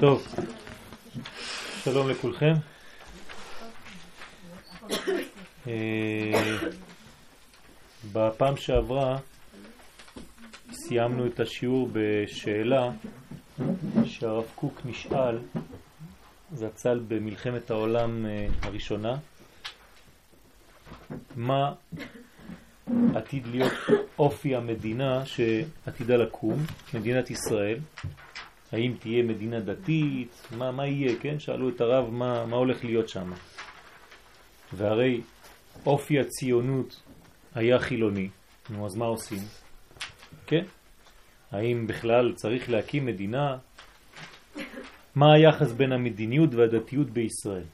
טוב, שלום לכולכם. אה, בפעם שעברה סיימנו את השיעור בשאלה שהרב קוק נשאל, זצ"ל במלחמת העולם אה, הראשונה, מה עתיד להיות אופי המדינה שעתידה לקום, מדינת ישראל, האם תהיה מדינה דתית, מה, מה יהיה, כן? שאלו את הרב מה, מה הולך להיות שם. והרי אופי הציונות היה חילוני, נו אז מה עושים? כן? האם בכלל צריך להקים מדינה? מה היחס בין המדיניות והדתיות בישראל?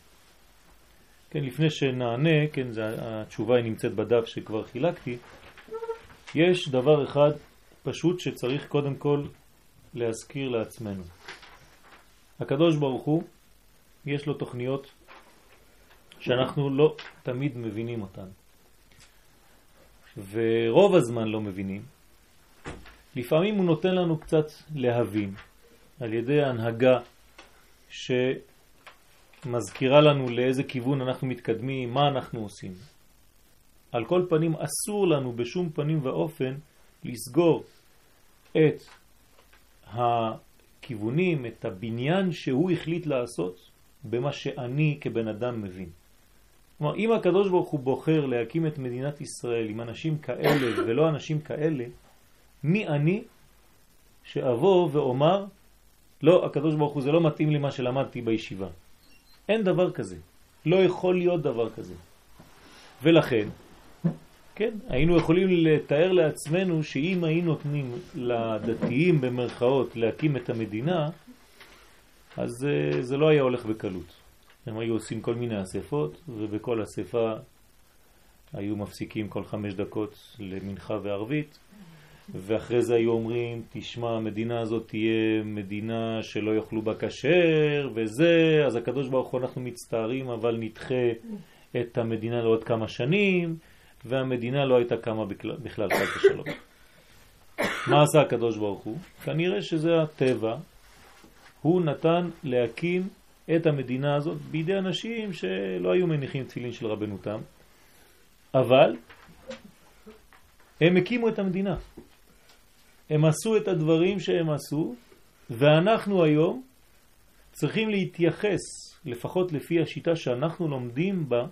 כן, לפני שנענה, כן, זה, התשובה היא נמצאת בדף שכבר חילקתי, יש דבר אחד פשוט שצריך קודם כל להזכיר לעצמנו. הקדוש ברוך הוא, יש לו תוכניות שאנחנו לא תמיד מבינים אותן. ורוב הזמן לא מבינים. לפעמים הוא נותן לנו קצת להבין על ידי הנהגה שמזכירה לנו לאיזה כיוון אנחנו מתקדמים, מה אנחנו עושים. על כל פנים אסור לנו בשום פנים ואופן לסגור את הכיוונים, את הבניין שהוא החליט לעשות במה שאני כבן אדם מבין. כלומר, אם הקדוש ברוך הוא בוחר להקים את מדינת ישראל עם אנשים כאלה ולא אנשים כאלה, מי אני שאבוא ואומר, לא, הקדוש ברוך הוא זה לא מתאים לי מה שלמדתי בישיבה. אין דבר כזה. לא יכול להיות דבר כזה. ולכן, כן, היינו יכולים לתאר לעצמנו שאם היינו נותנים לדתיים במרכאות להקים את המדינה, אז זה, זה לא היה הולך בקלות. הם היו עושים כל מיני אספות, ובכל אספה היו מפסיקים כל חמש דקות למנחה וערבית, ואחרי זה היו אומרים, תשמע, המדינה הזאת תהיה מדינה שלא יאכלו בה כשר, וזה, אז הקדוש ברוך הוא אנחנו מצטערים, אבל נדחה את המדינה לעוד כמה שנים, והמדינה לא הייתה קמה בכלל, חד ושלום. מה עשה הקדוש ברוך הוא? כנראה שזה הטבע. הוא נתן להקים את המדינה הזאת בידי אנשים שלא היו מניחים תפילין של רבנותם, אבל הם הקימו את המדינה. הם עשו את הדברים שהם עשו, ואנחנו היום צריכים להתייחס, לפחות לפי השיטה שאנחנו לומדים בה,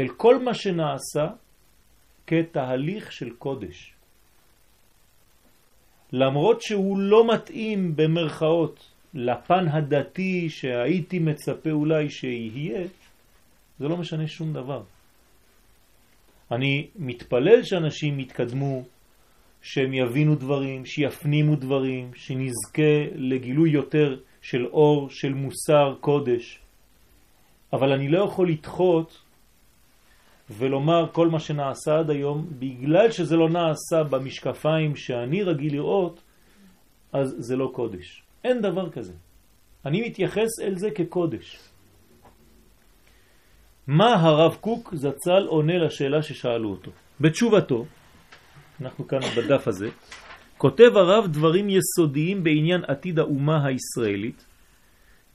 אל כל מה שנעשה כתהליך של קודש. למרות שהוא לא מתאים במרכאות לפן הדתי שהייתי מצפה אולי שיהיה, זה לא משנה שום דבר. אני מתפלל שאנשים יתקדמו, שהם יבינו דברים, שיפנימו דברים, שנזכה לגילוי יותר של אור, של מוסר קודש. אבל אני לא יכול לדחות ולומר כל מה שנעשה עד היום, בגלל שזה לא נעשה במשקפיים שאני רגיל לראות, אז זה לא קודש. אין דבר כזה. אני מתייחס אל זה כקודש. מה הרב קוק זצ"ל עונה לשאלה ששאלו אותו? בתשובתו, אנחנו כאן בדף הזה, כותב הרב דברים יסודיים בעניין עתיד האומה הישראלית,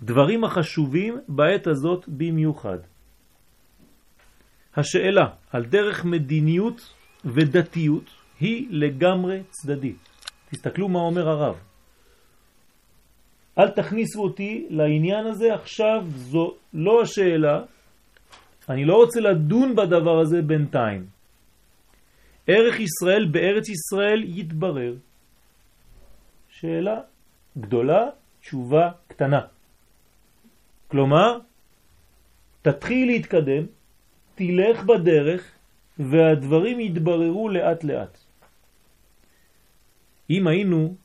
דברים החשובים בעת הזאת במיוחד. השאלה על דרך מדיניות ודתיות היא לגמרי צדדית. תסתכלו מה אומר הרב. אל תכניסו אותי לעניין הזה עכשיו, זו לא השאלה, אני לא רוצה לדון בדבר הזה בינתיים. ערך ישראל בארץ ישראל יתברר. שאלה גדולה, תשובה קטנה. כלומר, תתחיל להתקדם, תלך בדרך והדברים יתבררו לאט לאט. אם היינו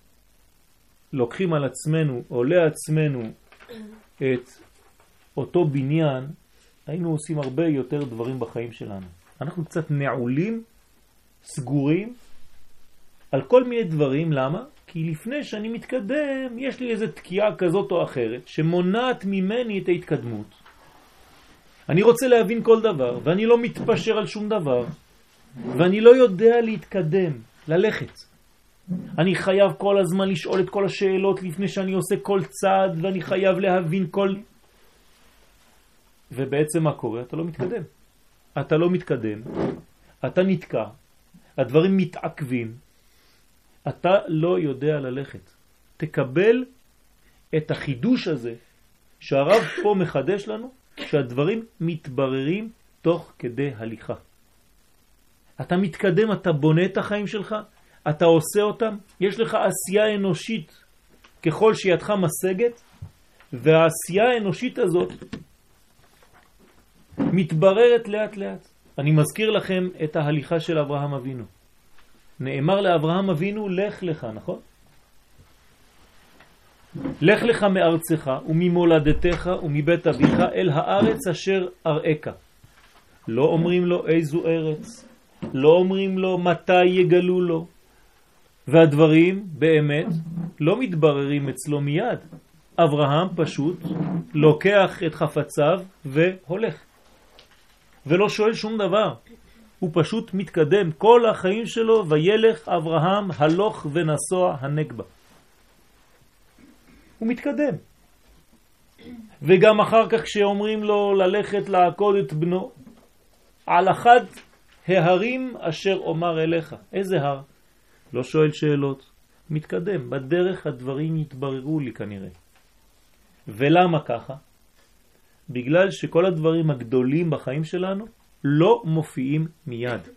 לוקחים על עצמנו או לעצמנו את אותו בניין, היינו עושים הרבה יותר דברים בחיים שלנו. אנחנו קצת נעולים, סגורים, על כל מיני דברים, למה? כי לפני שאני מתקדם, יש לי איזו תקיעה כזאת או אחרת, שמונעת ממני את ההתקדמות. אני רוצה להבין כל דבר, ואני לא מתפשר על שום דבר, ואני לא יודע להתקדם, ללכת. אני חייב כל הזמן לשאול את כל השאלות לפני שאני עושה כל צעד, ואני חייב להבין כל... ובעצם מה קורה? אתה לא מתקדם. אתה לא מתקדם, אתה נתקע, הדברים מתעכבים, אתה לא יודע ללכת. תקבל את החידוש הזה שהרב פה מחדש לנו, שהדברים מתבררים תוך כדי הליכה. אתה מתקדם, אתה בונה את החיים שלך, אתה עושה אותם, יש לך עשייה אנושית ככל שידך משגת, והעשייה האנושית הזאת מתבררת לאט לאט. אני מזכיר לכם את ההליכה של אברהם אבינו. נאמר לאברהם אבינו, לך לך, נכון? לך לך מארצך וממולדתך ומבית אביך אל הארץ אשר אראך. לא אומרים לו איזו ארץ, לא אומרים לו מתי יגלו לו, והדברים באמת לא מתבררים אצלו מיד. אברהם פשוט לוקח את חפציו והולך. ולא שואל שום דבר. הוא פשוט מתקדם כל החיים שלו, וילך אברהם הלוך ונסוע הנגבה. הוא מתקדם. וגם אחר כך כשאומרים לו ללכת לעקוד את בנו, על אחד ההרים אשר אומר אליך. איזה הר? לא שואל שאלות, מתקדם. בדרך הדברים יתבררו לי כנראה. ולמה ככה? בגלל שכל הדברים הגדולים בחיים שלנו לא מופיעים מיד.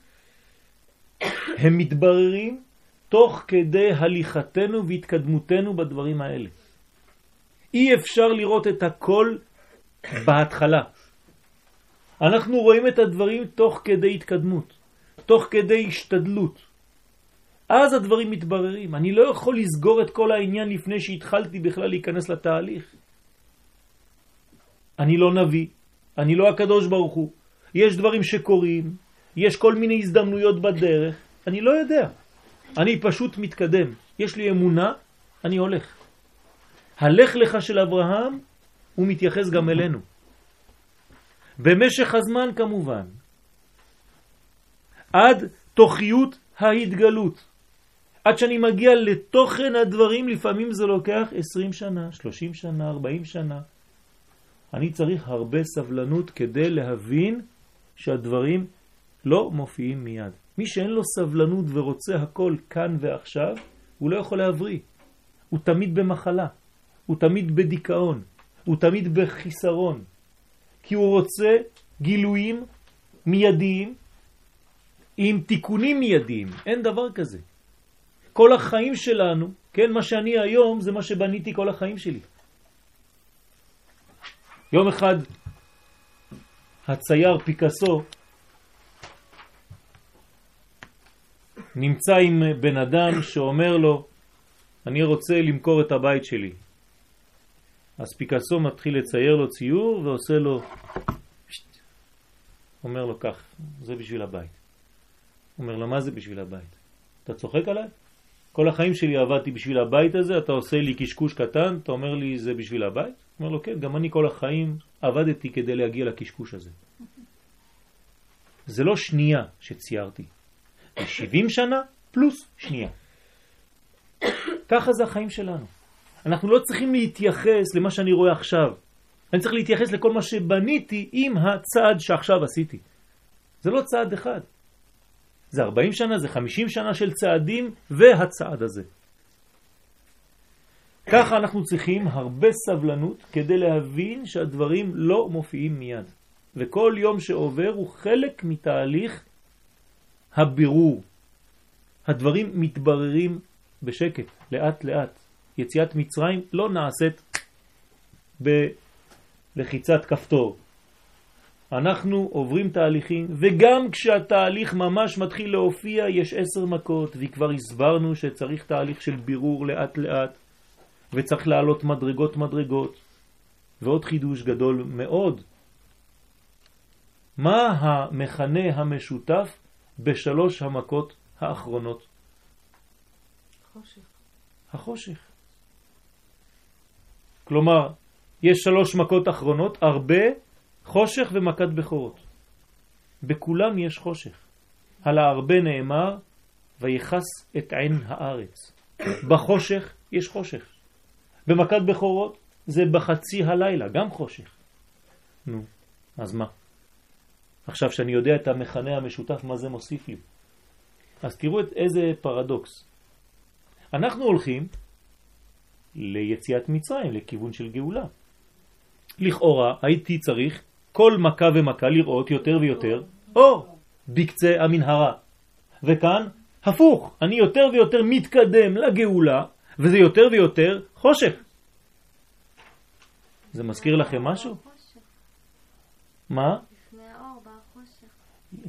הם מתבררים תוך כדי הליכתנו והתקדמותנו בדברים האלה. אי אפשר לראות את הכל בהתחלה. אנחנו רואים את הדברים תוך כדי התקדמות, תוך כדי השתדלות. אז הדברים מתבררים. אני לא יכול לסגור את כל העניין לפני שהתחלתי בכלל להיכנס לתהליך. אני לא נביא, אני לא הקדוש ברוך הוא. יש דברים שקורים, יש כל מיני הזדמנויות בדרך, אני לא יודע. אני פשוט מתקדם. יש לי אמונה, אני הולך. הלך לך של אברהם, הוא מתייחס גם אלינו. במשך הזמן כמובן. עד תוכיות ההתגלות. עד שאני מגיע לתוכן הדברים, לפעמים זה לוקח 20 שנה, 30 שנה, 40 שנה. אני צריך הרבה סבלנות כדי להבין שהדברים לא מופיעים מיד. מי שאין לו סבלנות ורוצה הכל כאן ועכשיו, הוא לא יכול להבריא. הוא תמיד במחלה, הוא תמיד בדיכאון, הוא תמיד בחיסרון, כי הוא רוצה גילויים מיידיים עם תיקונים מיידיים. אין דבר כזה. כל החיים שלנו, כן, מה שאני היום זה מה שבניתי כל החיים שלי. יום אחד הצייר פיקאסו נמצא עם בן אדם שאומר לו, אני רוצה למכור את הבית שלי. אז פיקאסו מתחיל לצייר לו ציור ועושה לו, אומר לו כך, זה בשביל הבית. אומר לו, מה זה בשביל הבית? אתה צוחק עליי? כל החיים שלי עבדתי בשביל הבית הזה, אתה עושה לי קשקוש קטן, אתה אומר לי זה בשביל הבית? אומר לו, כן, גם אני כל החיים עבדתי כדי להגיע לקשקוש הזה. זה לא שנייה שציירתי, זה 70 שנה פלוס שנייה. ככה זה החיים שלנו. אנחנו לא צריכים להתייחס למה שאני רואה עכשיו. אני צריך להתייחס לכל מה שבניתי עם הצעד שעכשיו עשיתי. זה לא צעד אחד. זה 40 שנה, זה 50 שנה של צעדים והצעד הזה. ככה אנחנו צריכים הרבה סבלנות כדי להבין שהדברים לא מופיעים מיד. וכל יום שעובר הוא חלק מתהליך הבירור. הדברים מתבררים בשקט, לאט לאט. יציאת מצרים לא נעשית בלחיצת כפתור. אנחנו עוברים תהליכים, וגם כשהתהליך ממש מתחיל להופיע, יש עשר מכות, וכבר הסברנו שצריך תהליך של בירור לאט לאט, וצריך לעלות מדרגות מדרגות. ועוד חידוש גדול מאוד, מה המכנה המשותף בשלוש המכות האחרונות? חושך. החושך. כלומר, יש שלוש מכות אחרונות, הרבה חושך ומכת בכורות. בכולם יש חושך. על ההרבה נאמר, ויחס את עין הארץ. בחושך יש חושך. במכת בכורות זה בחצי הלילה, גם חושך. נו, אז מה? עכשיו שאני יודע את המכנה המשותף, מה זה מוסיף לי? אז תראו את איזה פרדוקס. אנחנו הולכים ליציאת מצרים, לכיוון של גאולה. לכאורה הייתי צריך כל מכה ומכה לראות יותר ויותר אור בקצה המנהרה. וכאן הפוך, אני יותר ויותר מתקדם לגאולה, וזה יותר ויותר חושך. זה מזכיר לכם משהו? מה?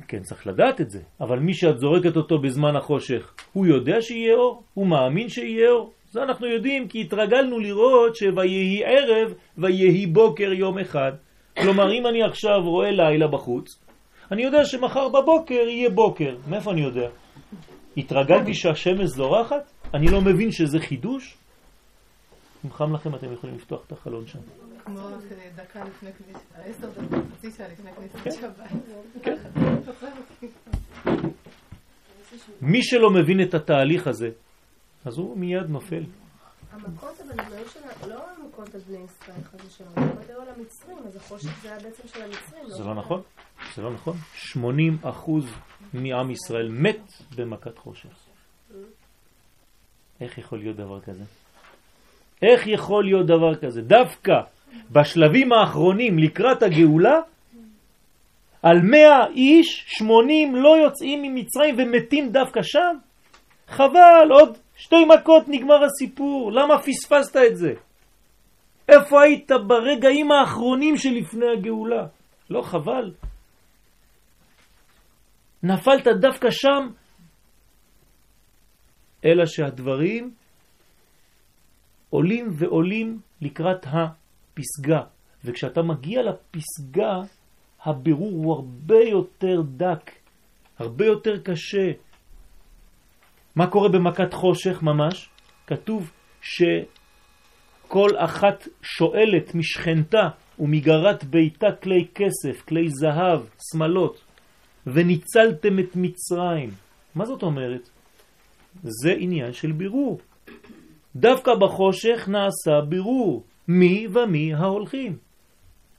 כן, צריך לדעת את זה, אבל מי שאת זורקת אותו בזמן החושך, הוא יודע שיהיה אור? הוא מאמין שיהיה אור? זה אנחנו יודעים כי התרגלנו לראות שויהי ערב ויהי בוקר יום אחד. כלומר, אם אני עכשיו רואה לילה בחוץ, אני יודע שמחר בבוקר יהיה בוקר. מאיפה אני יודע? התרגלתי שהשמש זורחת? אני לא מבין שזה חידוש? אם חם לכם אתם יכולים לפתוח את החלון שם. כמו דקה לפני כניסה, עשר דקות, חצי שעה לפני כניסת כן. שבת. כן. מי שלא מבין את התהליך הזה, אז הוא מיד נופל. המכות אבל הם היו לא המכות על בני ישראל חס ושלום, המכות היו על המצרים, אז החושך זה היה בעצם של המצרים. לא זה לא נכון, זה לא נכון. 80 אחוז מעם ישראל מת במכת חושך. איך יכול להיות דבר כזה? איך יכול להיות דבר כזה? דווקא בשלבים האחרונים לקראת הגאולה, על מאה איש, שמונים לא יוצאים ממצרים ומתים דווקא שם? חבל, עוד שתי מכות נגמר הסיפור, למה פספסת את זה? איפה היית ברגעים האחרונים שלפני הגאולה? לא חבל? נפלת דווקא שם, אלא שהדברים עולים ועולים לקראת הפסגה, וכשאתה מגיע לפסגה, הבירור הוא הרבה יותר דק, הרבה יותר קשה. מה קורה במכת חושך ממש? כתוב שכל אחת שואלת משכנתה ומגרת ביתה כלי כסף, כלי זהב, שמלות, וניצלתם את מצרים. מה זאת אומרת? זה עניין של בירור. דווקא בחושך נעשה בירור מי ומי ההולכים,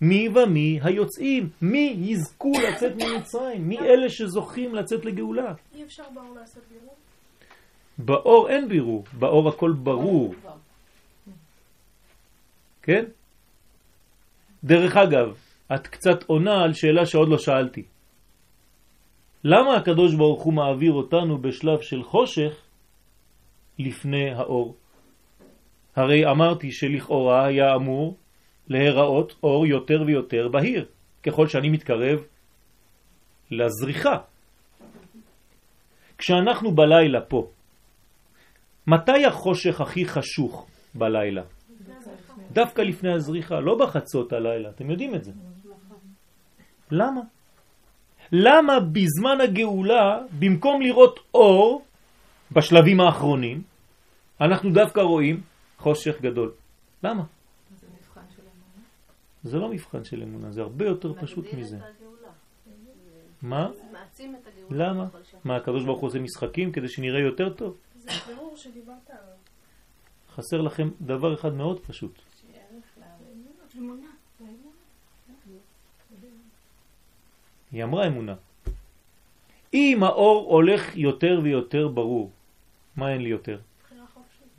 מי ומי היוצאים, מי יזכו לצאת ממצרים, מי אלה שזוכים לצאת לגאולה. אי אפשר באור לעשות בירור? באור אין בירור, באור הכל ברור. כן? דרך אגב, את קצת עונה על שאלה שעוד לא שאלתי. למה הקדוש ברוך הוא מעביר אותנו בשלב של חושך לפני האור? הרי אמרתי שלכאורה היה אמור להיראות אור יותר ויותר בהיר, ככל שאני מתקרב לזריחה. כשאנחנו בלילה פה, מתי החושך הכי חשוך בלילה? דווקא לפני הזריחה, לא בחצות הלילה, אתם יודעים את זה. למה? למה בזמן הגאולה, במקום לראות אור בשלבים האחרונים, אנחנו דווקא רואים חושך גדול. למה? זה לא מבחן של אמונה, זה הרבה יותר פשוט מזה. מה? למה? מה, הקדוש ברוך הוא עושה משחקים כדי שנראה יותר טוב? זה ברור שדיברת עליו. חסר לכם דבר אחד מאוד פשוט. היא אמרה אמונה. אם האור הולך יותר ויותר ברור, מה אין לי יותר?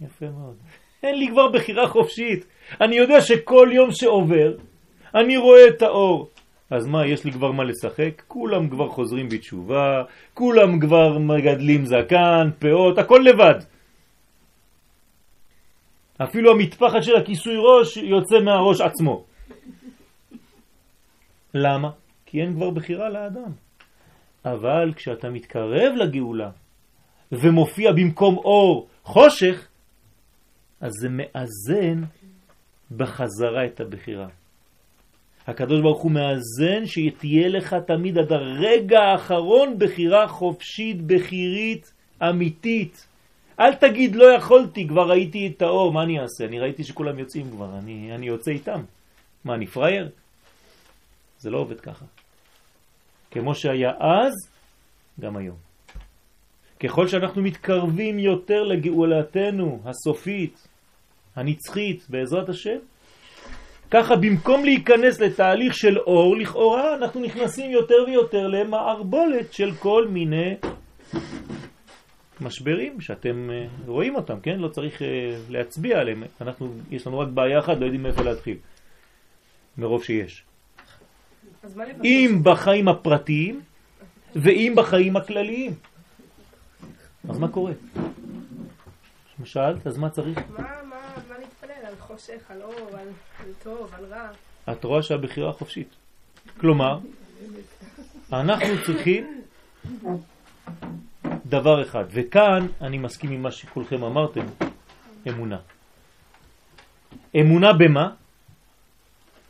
יפה מאוד. אין לי כבר בחירה חופשית. אני יודע שכל יום שעובר, אני רואה את האור. אז מה, יש לי כבר מה לשחק? כולם כבר חוזרים בתשובה, כולם כבר מגדלים זקן, פאות, הכל לבד. אפילו המטפחת של הכיסוי ראש יוצא מהראש עצמו. למה? כי אין כבר בחירה לאדם. אבל כשאתה מתקרב לגאולה ומופיע במקום אור חושך, אז זה מאזן בחזרה את הבחירה. הקדוש ברוך הוא מאזן שתהיה לך תמיד עד הרגע האחרון בחירה חופשית, בחירית, אמיתית. אל תגיד לא יכולתי, כבר ראיתי את האור, מה אני אעשה? אני ראיתי שכולם יוצאים כבר, אני, אני יוצא איתם. מה, אני פרייר? זה לא עובד ככה. כמו שהיה אז, גם היום. ככל שאנחנו מתקרבים יותר לגאולתנו הסופית, הנצחית, בעזרת השם, ככה במקום להיכנס לתהליך של אור, לכאורה אנחנו נכנסים יותר ויותר למערבולת של כל מיני משברים שאתם אה, רואים אותם, כן? לא צריך אה, להצביע עליהם. אנחנו, יש לנו רק בעיה אחת, לא יודעים מאיפה להתחיל. מרוב שיש. אם בחיים הפרטיים ואם בחיים הכלליים. אז מה קורה? שאלת, אז מה צריך? מה, מה? על חושך, על אור, על, על טוב, על רע? את רואה שהבחירה חופשית. כלומר, אנחנו צריכים דבר אחד, וכאן אני מסכים עם מה שכולכם אמרתם, אמונה. אמונה במה?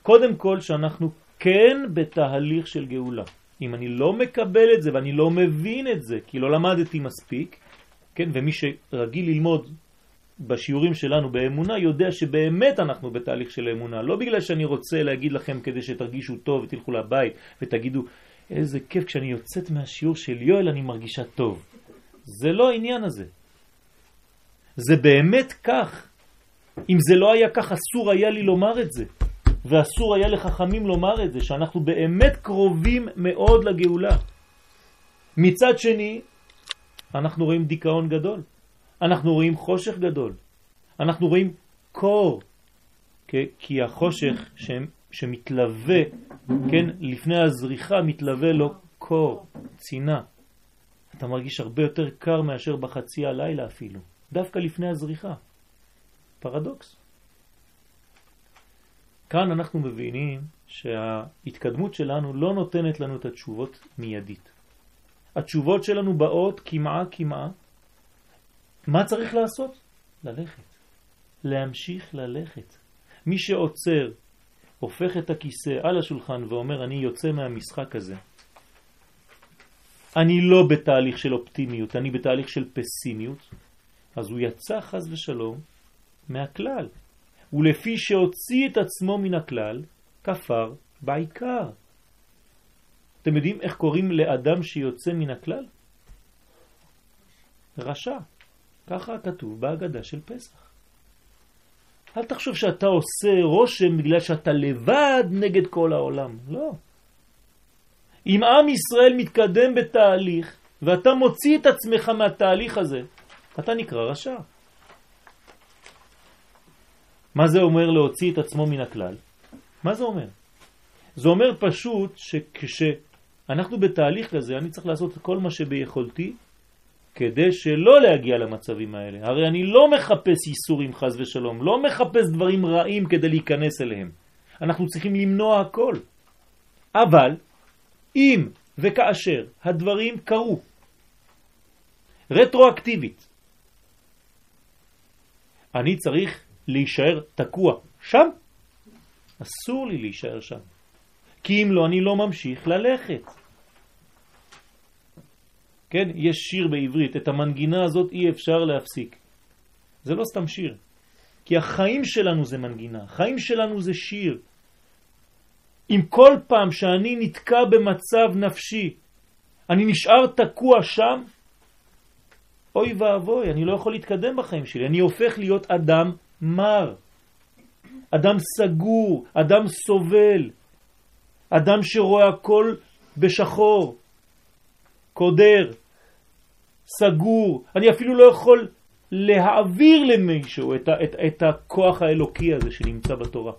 קודם כל שאנחנו כן בתהליך של גאולה. אם אני לא מקבל את זה ואני לא מבין את זה, כי לא למדתי מספיק, כן, ומי שרגיל ללמוד בשיעורים שלנו באמונה יודע שבאמת אנחנו בתהליך של אמונה, לא בגלל שאני רוצה להגיד לכם כדי שתרגישו טוב ותלכו לבית ותגידו איזה כיף כשאני יוצאת מהשיעור של יואל אני מרגישה טוב. זה לא העניין הזה. זה באמת כך. אם זה לא היה כך אסור היה לי לומר את זה. ואסור היה לחכמים לומר את זה, שאנחנו באמת קרובים מאוד לגאולה. מצד שני, אנחנו רואים דיכאון גדול, אנחנו רואים חושך גדול, אנחנו רואים קור, כי החושך שמתלווה, כן, לפני הזריחה מתלווה לו קור, צינה. אתה מרגיש הרבה יותר קר מאשר בחצי הלילה אפילו, דווקא לפני הזריחה. פרדוקס. כאן אנחנו מבינים שההתקדמות שלנו לא נותנת לנו את התשובות מיידית. התשובות שלנו באות כמעה כמעה. מה צריך לעשות? ללכת. להמשיך ללכת. מי שעוצר, הופך את הכיסא על השולחן ואומר אני יוצא מהמשחק הזה. אני לא בתהליך של אופטימיות, אני בתהליך של פסימיות, אז הוא יצא חז ושלום מהכלל. ולפי שהוציא את עצמו מן הכלל, כפר בעיקר. אתם יודעים איך קוראים לאדם שיוצא מן הכלל? רשע. ככה כתוב בהגדה של פסח. אל תחשוב שאתה עושה רושם בגלל שאתה לבד נגד כל העולם. לא. אם עם ישראל מתקדם בתהליך ואתה מוציא את עצמך מהתהליך הזה, אתה נקרא רשע. מה זה אומר להוציא את עצמו מן הכלל? מה זה אומר? זה אומר פשוט שכשאנחנו בתהליך כזה, אני צריך לעשות כל מה שביכולתי כדי שלא להגיע למצבים האלה. הרי אני לא מחפש איסורים חז ושלום, לא מחפש דברים רעים כדי להיכנס אליהם. אנחנו צריכים למנוע הכל. אבל אם וכאשר הדברים קרו רטרואקטיבית, אני צריך להישאר תקוע שם? אסור לי להישאר שם. כי אם לא, אני לא ממשיך ללכת. כן, יש שיר בעברית, את המנגינה הזאת אי אפשר להפסיק. זה לא סתם שיר, כי החיים שלנו זה מנגינה, החיים שלנו זה שיר. אם כל פעם שאני נתקע במצב נפשי, אני נשאר תקוע שם, אוי ואבוי, אני לא יכול להתקדם בחיים שלי, אני הופך להיות אדם מר, אדם סגור, אדם סובל, אדם שרואה הכל בשחור, קודר, סגור. אני אפילו לא יכול להעביר למישהו את, את, את הכוח האלוקי הזה שנמצא בתורה.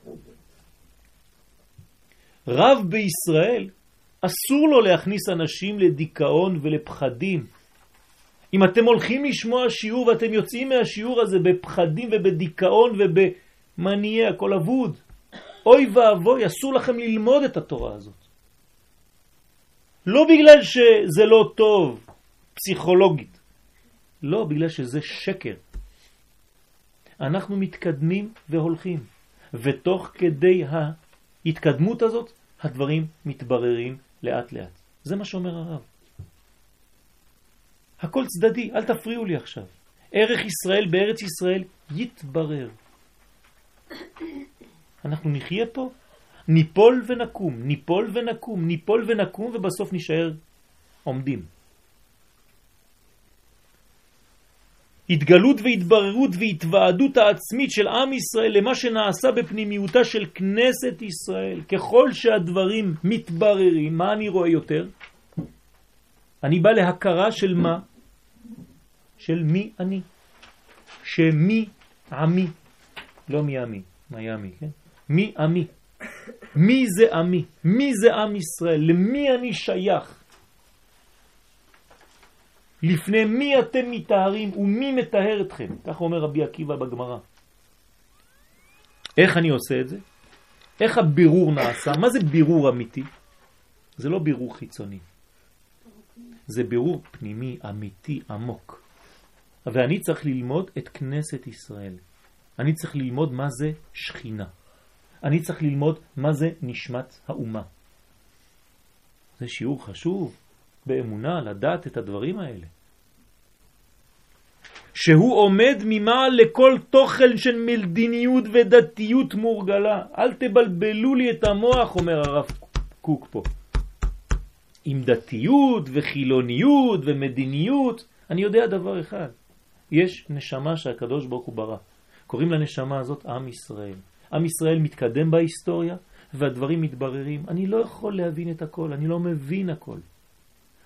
רב בישראל אסור לו להכניס אנשים לדיכאון ולפחדים. אם אתם הולכים לשמוע שיעור ואתם יוצאים מהשיעור הזה בפחדים ובדיכאון ובמניע, הכל אבוד, אוי ואבוי, אסור לכם ללמוד את התורה הזאת. לא בגלל שזה לא טוב פסיכולוגית, לא, בגלל שזה שקר. אנחנו מתקדמים והולכים, ותוך כדי ההתקדמות הזאת הדברים מתבררים לאט לאט. זה מה שאומר הרב. הכל צדדי, אל תפריעו לי עכשיו. ערך ישראל בארץ ישראל יתברר. אנחנו נחיה פה, ניפול ונקום, ניפול ונקום, ניפול ונקום ובסוף נשאר עומדים. התגלות והתבררות והתוועדות העצמית של עם ישראל למה שנעשה בפנימיותה של כנסת ישראל. ככל שהדברים מתבררים, מה אני רואה יותר? אני בא להכרה של מה? של מי אני. שמי עמי, לא מי עמי, מיאמי, כן? מי עמי. מי זה עמי? מי זה עם ישראל? למי אני שייך? לפני מי אתם מתארים ומי מתאר אתכם? כך אומר רבי עקיבא בגמרא. איך אני עושה את זה? איך הבירור נעשה? מה זה בירור אמיתי? זה לא בירור חיצוני. זה בירור פנימי, אמיתי, עמוק. ואני צריך ללמוד את כנסת ישראל. אני צריך ללמוד מה זה שכינה. אני צריך ללמוד מה זה נשמת האומה. זה שיעור חשוב באמונה לדעת את הדברים האלה. שהוא עומד ממעל לכל תוכן של מדיניות ודתיות מורגלה. אל תבלבלו לי את המוח, אומר הרב קוק פה. עם דתיות וחילוניות ומדיניות, אני יודע דבר אחד, יש נשמה שהקדוש ברוך הוא ברא. קוראים לנשמה הזאת עם ישראל. עם ישראל מתקדם בהיסטוריה והדברים מתבררים. אני לא יכול להבין את הכל, אני לא מבין הכל.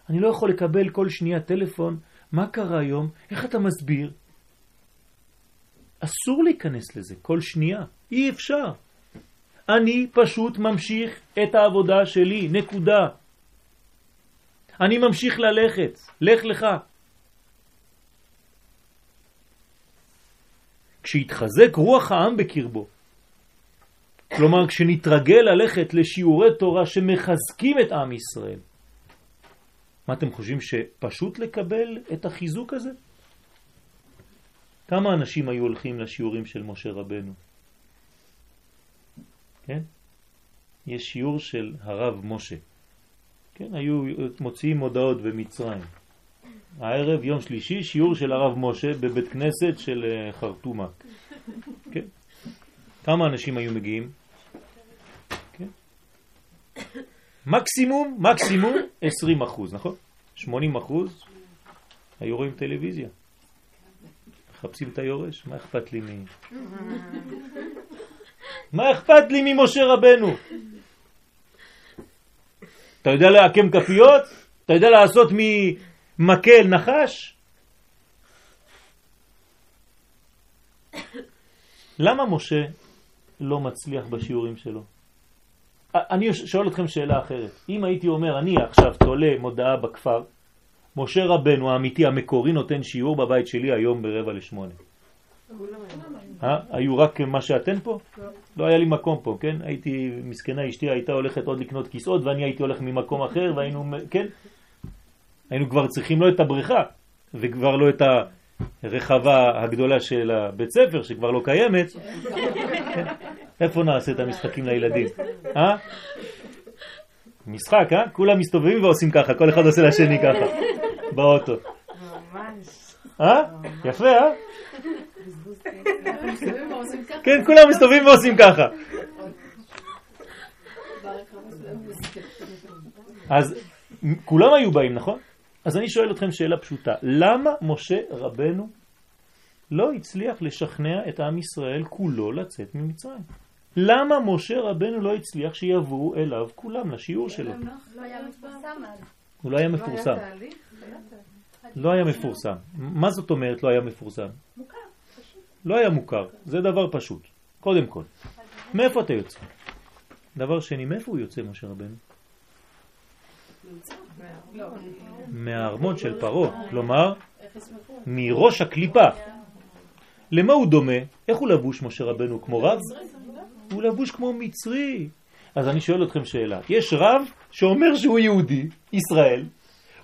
אני לא יכול לקבל כל שנייה טלפון, מה קרה היום? איך אתה מסביר? אסור להיכנס לזה כל שנייה, אי אפשר. אני פשוט ממשיך את העבודה שלי, נקודה. אני ממשיך ללכת, לך לך. כשיתחזק רוח העם בקרבו, כלומר כשנתרגל ללכת לשיעורי תורה שמחזקים את עם ישראל, מה אתם חושבים שפשוט לקבל את החיזוק הזה? כמה אנשים היו הולכים לשיעורים של משה רבנו? כן? יש שיעור של הרב משה. כן, היו מוציאים מודעות במצרים. הערב, יום שלישי, שיעור של הרב משה בבית כנסת של אה, חרטומה. כן? כמה אנשים היו מגיעים? כן? מקסימום, מקסימום 20 אחוז, נכון? 80 אחוז היו רואים טלוויזיה. מחפשים את היורש, מה אכפת לי מי? מה אכפת לי ממשה רבנו? אתה יודע לעקם כפיות? אתה יודע לעשות ממקל נחש? למה משה לא מצליח בשיעורים שלו? אני שואל אתכם שאלה אחרת. אם הייתי אומר, אני עכשיו תולה מודעה בכפר, משה רבנו האמיתי המקורי נותן שיעור בבית שלי היום ברבע לשמונה. אה? היו רק מה שאתן פה? לא היה לי מקום פה, כן? הייתי, מסכנה אשתי הייתה הולכת עוד לקנות כיסאות ואני הייתי הולך ממקום אחר והיינו, כן? היינו כבר צריכים לא את הבריכה וכבר לא את הרחבה הגדולה של הבית ספר שכבר לא קיימת. כן? איפה נעשה את המשחקים לילדים? אה? משחק, אה? כולם מסתובבים ועושים ככה, כל אחד עושה לשני ככה, באוטו. ממש. אה? יפה, אה? כן, כולם מסתובבים ועושים ככה. אז כולם היו באים, נכון? אז אני שואל אתכם שאלה פשוטה, למה משה רבנו לא הצליח לשכנע את עם ישראל כולו לצאת ממצרים? למה משה רבנו לא הצליח שיבואו אליו כולם לשיעור שלו? לא מפורסם הוא לא היה מפורסם. לא היה מפורסם. מה זאת אומרת לא היה מפורסם? מוכר. לא היה מוכר, זה דבר פשוט. קודם כל. מאיפה אתה יוצא? דבר שני, מאיפה הוא יוצא משה רבנו? מהארמון של פרו, כלומר, מראש הקליפה. למה הוא דומה? איך הוא לבוש משה רבנו? כמו רב? הוא לבוש כמו מצרי. אז אני שואל אתכם שאלה. יש רב שאומר שהוא יהודי, ישראל,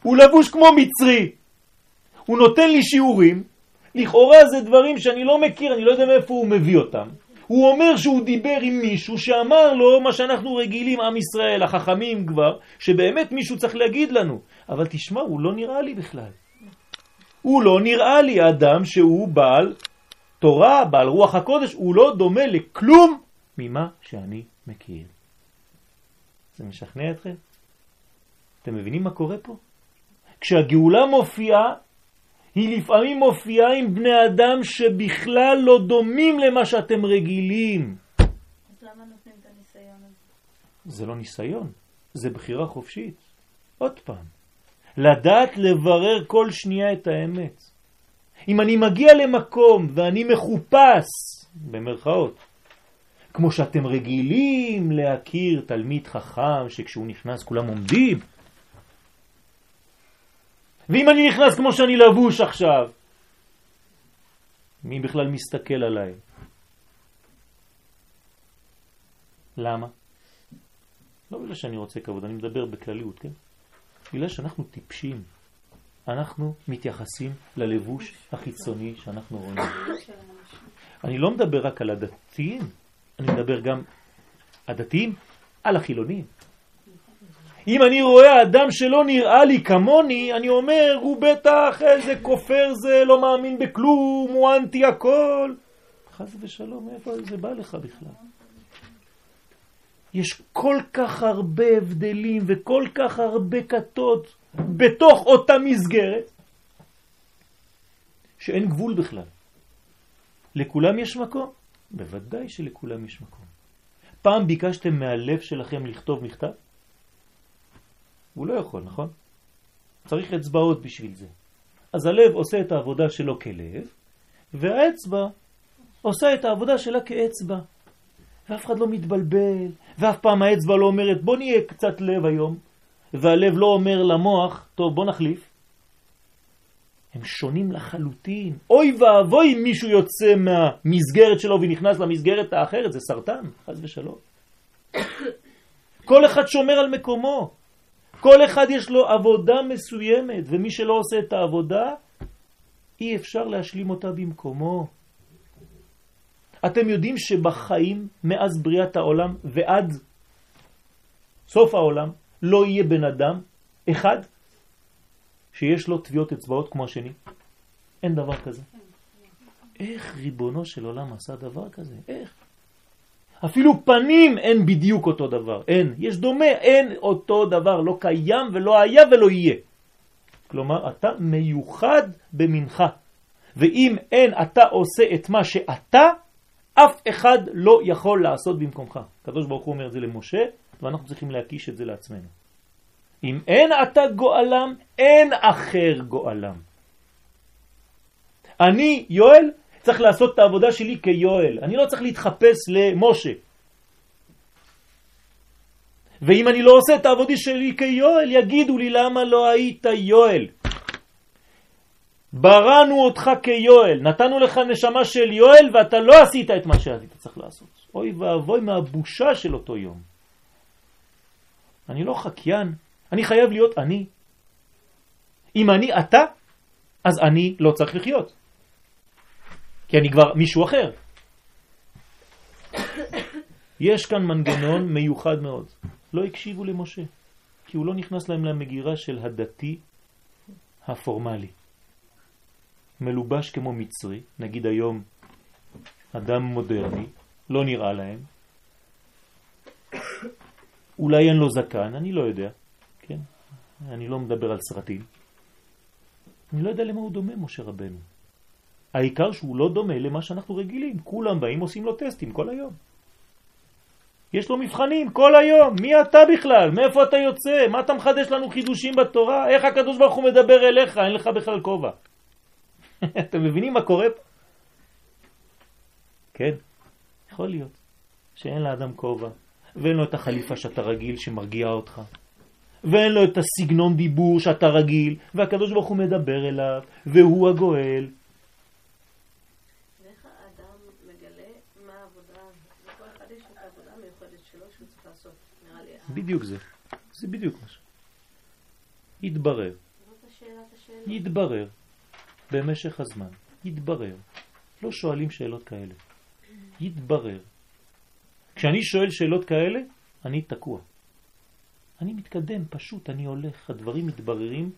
הוא לבוש כמו מצרי. הוא נותן לי שיעורים, לכאורה זה דברים שאני לא מכיר, אני לא יודע מאיפה הוא מביא אותם. הוא אומר שהוא דיבר עם מישהו שאמר לו מה שאנחנו רגילים, עם ישראל, החכמים כבר, שבאמת מישהו צריך להגיד לנו. אבל תשמע, הוא לא נראה לי בכלל. הוא לא נראה לי אדם שהוא בעל תורה, בעל רוח הקודש, הוא לא דומה לכלום ממה שאני מכיר. זה משכנע אתכם? אתם מבינים מה קורה פה? כשהגאולה מופיעה, היא לפעמים מופיעה עם בני אדם שבכלל לא דומים למה שאתם רגילים. אז למה נותנים את הניסיון הזה? זה לא ניסיון, זה בחירה חופשית. עוד פעם, לדעת לברר כל שנייה את האמת. אם אני מגיע למקום ואני מחופש, במרכאות, כמו שאתם רגילים להכיר תלמיד חכם שכשהוא נכנס כולם עומדים, ואם אני נכנס כמו שאני לבוש עכשיו, מי בכלל מסתכל עליי? למה? לא בגלל שאני רוצה כבוד, אני מדבר בכלליות, כן? בגלל שאנחנו טיפשים. אנחנו מתייחסים ללבוש החיצוני שאנחנו רואים. אני לא מדבר רק על הדתיים, אני מדבר גם הדתיים על החילונים. אם אני רואה אדם שלא נראה לי כמוני, אני אומר, הוא בטח איזה כופר זה, לא מאמין בכלום, הוא אנטי הכל. חס ושלום, איפה זה בא לך בכלל? יש כל כך הרבה הבדלים וכל כך הרבה כתות בתוך אותה מסגרת, שאין גבול בכלל. לכולם יש מקום? בוודאי שלכולם יש מקום. פעם ביקשתם מהלב שלכם לכתוב מכתב? הוא לא יכול, נכון? צריך אצבעות בשביל זה. אז הלב עושה את העבודה שלו כלב, והאצבע עושה את העבודה שלה כאצבע. ואף אחד לא מתבלבל, ואף פעם האצבע לא אומרת בוא נהיה קצת לב היום, והלב לא אומר למוח, טוב בוא נחליף. הם שונים לחלוטין. אוי ואבוי אם מישהו יוצא מהמסגרת שלו ונכנס למסגרת האחרת, זה סרטן, חז ושלום. כל אחד שומר על מקומו. כל אחד יש לו עבודה מסוימת, ומי שלא עושה את העבודה, אי אפשר להשלים אותה במקומו. אתם יודעים שבחיים, מאז בריאת העולם ועד סוף העולם, לא יהיה בן אדם אחד שיש לו טביעות אצבעות כמו השני? אין דבר כזה. איך ריבונו של עולם עשה דבר כזה? איך? אפילו פנים אין בדיוק אותו דבר, אין. יש דומה, אין אותו דבר, לא קיים ולא היה ולא יהיה. כלומר, אתה מיוחד במנחה. ואם אין אתה עושה את מה שאתה, אף אחד לא יכול לעשות במקומך. הקדוש ברוך הוא אומר את זה למשה, ואנחנו צריכים להקיש את זה לעצמנו. אם אין אתה גואלם, אין אחר גואלם. אני, יואל, צריך לעשות את העבודה שלי כיואל. אני לא צריך להתחפש למשה. ואם אני לא עושה את העבודה שלי כיואל, יגידו לי למה לא היית יואל. בראנו אותך כיואל, נתנו לך נשמה של יואל ואתה לא עשית את מה שהיית צריך לעשות. אוי ואבוי מהבושה של אותו יום. אני לא חקיין, אני חייב להיות אני. אם אני אתה, אז אני לא צריך לחיות. כי אני כבר מישהו אחר. יש כאן מנגנון מיוחד מאוד. לא הקשיבו למשה, כי הוא לא נכנס להם למגירה של הדתי הפורמלי. מלובש כמו מצרי, נגיד היום אדם מודרני, לא נראה להם. אולי אין לו זקן, אני לא יודע? אני לא מדבר על סרטים. אני לא יודע למה הוא דומה, משה רבנו. העיקר שהוא לא דומה למה שאנחנו רגילים. כולם באים עושים לו טסטים כל היום. יש לו מבחנים כל היום. מי אתה בכלל? מאיפה אתה יוצא? מה אתה מחדש לנו חידושים בתורה? איך הקדוש ברוך הוא מדבר אליך? אין לך בכלל כובע. אתם מבינים מה קורה פה? כן, יכול להיות שאין לאדם כובע, ואין לו את החליפה שאתה רגיל שמרגיע אותך, ואין לו את הסגנון דיבור שאתה רגיל, והקדוש ברוך הוא מדבר אליו, והוא הגואל. מה. בדיוק זה. זה בדיוק. יתברר, זאת השאלת השאלה. יתברר במשך הזמן, יתברר. לא שואלים שאלות כאלה. יתברר. כשאני שואל שאלות כאלה, אני תקוע. אני מתקדם, פשוט, אני הולך, הדברים מתבררים.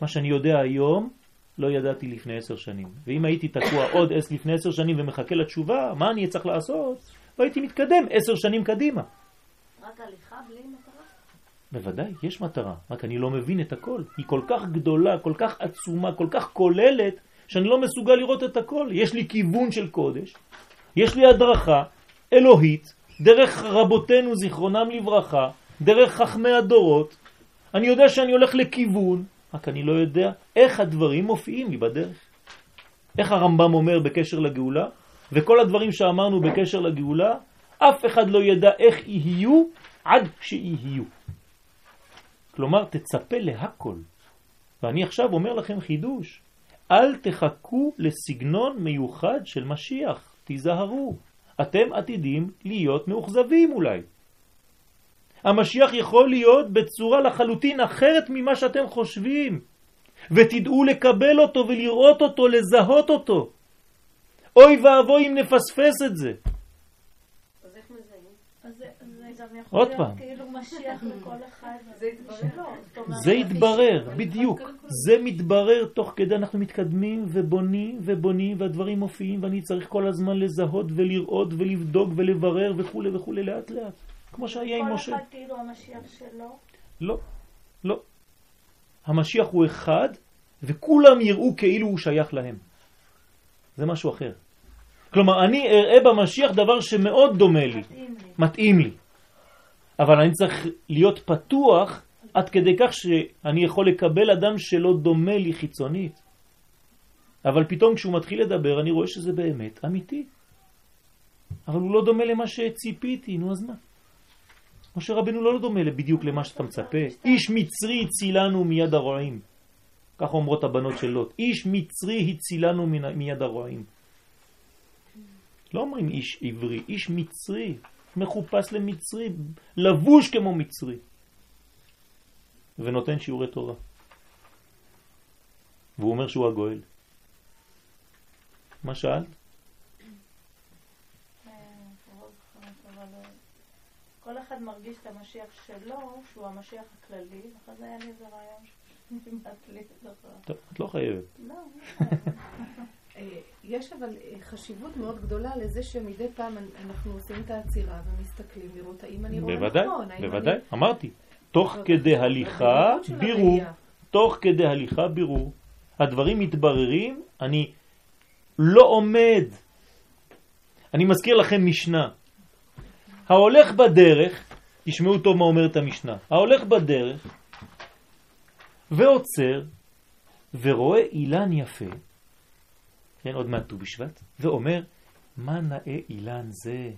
מה שאני יודע היום, לא ידעתי לפני עשר שנים. ואם הייתי תקוע עוד עשר לפני עשר שנים ומחכה לתשובה, מה אני צריך לעשות? והייתי מתקדם עשר שנים קדימה. רק הליכה בלי מטרה? בוודאי, יש מטרה, רק אני לא מבין את הכל. היא כל כך גדולה, כל כך עצומה, כל כך כוללת, שאני לא מסוגל לראות את הכל. יש לי כיוון של קודש, יש לי הדרכה אלוהית, דרך רבותינו זיכרונם לברכה, דרך חכמי הדורות. אני יודע שאני הולך לכיוון, רק אני לא יודע איך הדברים מופיעים לי בדרך. איך הרמב"ם אומר בקשר לגאולה, וכל הדברים שאמרנו בקשר לגאולה, אף אחד לא ידע איך יהיו עד שיהיו. כלומר, תצפה להכל. ואני עכשיו אומר לכם חידוש, אל תחכו לסגנון מיוחד של משיח, תיזהרו. אתם עתידים להיות מאוכזבים אולי. המשיח יכול להיות בצורה לחלוטין אחרת ממה שאתם חושבים, ותדעו לקבל אותו ולראות אותו, לזהות אותו. אוי ואבוי אם נפספס את זה. עוד פעם. כאילו. זה יתברר. בדיוק. זה מתברר תוך כדי אנחנו מתקדמים ובונים ובונים והדברים מופיעים ואני צריך כל הזמן לזהות ולראות ולבדוק ולברר וכו' וכו' לאט לאט. כמו שהיה עם כל משה. אחד כאילו המשיח שלו. לא, לא. המשיח הוא אחד וכולם יראו כאילו הוא שייך להם. זה משהו אחר. כלומר, אני אראה במשיח דבר שמאוד דומה לי, מתאים לי. מתאים לי. אבל אני צריך להיות פתוח עד כדי כך שאני יכול לקבל אדם שלא דומה לי חיצונית. אבל פתאום כשהוא מתחיל לדבר אני רואה שזה באמת אמיתי. אבל הוא לא דומה למה שציפיתי, נו אז מה? משה רבנו לא דומה בדיוק למה שאתה מצפה. איש מצרי הצילנו מיד הרועים. כך אומרות הבנות של לוט. איש מצרי הצילנו מיד הרועים. לא אומרים איש עברי, איש מצרי, מחופש למצרי, לבוש כמו מצרי. ונותן שיעורי תורה. והוא אומר שהוא הגואל. מה שאלת? אה, לא זוכרת, אבל, אה, כל אחד מרגיש את המשיח שלו, שהוא המשיח הכללי, ואחרי זה היה לי איזה רעיון שנמלט לי, לא. טוב, את לא חייבת. לא, אה, יש אבל אה, חשיבות מאוד גדולה לזה שמדי פעם אנחנו עושים את העצירה ומסתכלים לראות האם אני רואה בוודאי, נכון. בוודאי. אני- אמרתי, תוך כדי הליכה, של בירור. תוך כדי הליכה בירור. הדברים מתבררים, אני לא עומד. אני מזכיר לכם משנה. ההולך בדרך, תשמעו טוב מה אומרת המשנה, ההולך בדרך ועוצר ורואה אילן יפה, כן, עוד מעט ט"ו בשבט, ואומר, מה נאה אילן זה?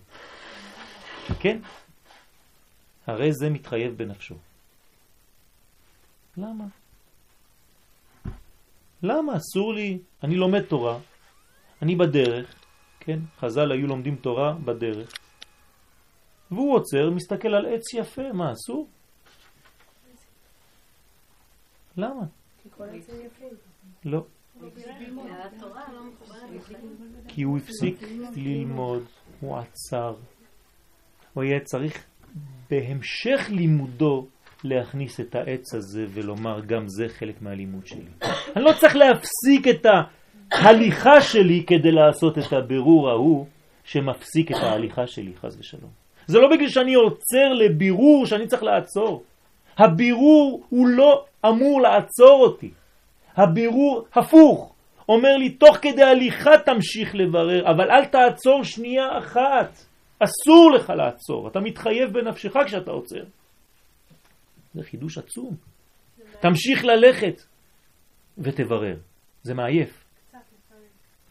כן, הרי זה מתחייב בנפשו. למה? למה אסור לי? אני לומד תורה, אני בדרך, כן? חז"ל היו לומדים תורה בדרך, והוא עוצר, מסתכל על עץ יפה, מה אסור? למה? לא. כי הוא הפסיק ללמוד, הוא עצר. הוא היה צריך בהמשך לימודו להכניס את העץ הזה ולומר גם זה חלק מהלימוד שלי. אני לא צריך להפסיק את ההליכה שלי כדי לעשות את הבירור ההוא שמפסיק את ההליכה שלי, חז ושלום. זה לא בגלל שאני עוצר לבירור שאני צריך לעצור. הבירור הוא לא אמור לעצור אותי. הבירור הפוך. אומר לי, תוך כדי הליכה תמשיך לברר, אבל אל תעצור שנייה אחת. אסור לך לעצור, אתה מתחייב בנפשך כשאתה עוצר. זה חידוש עצום. תמשיך ללכת ותברר. זה מעייף.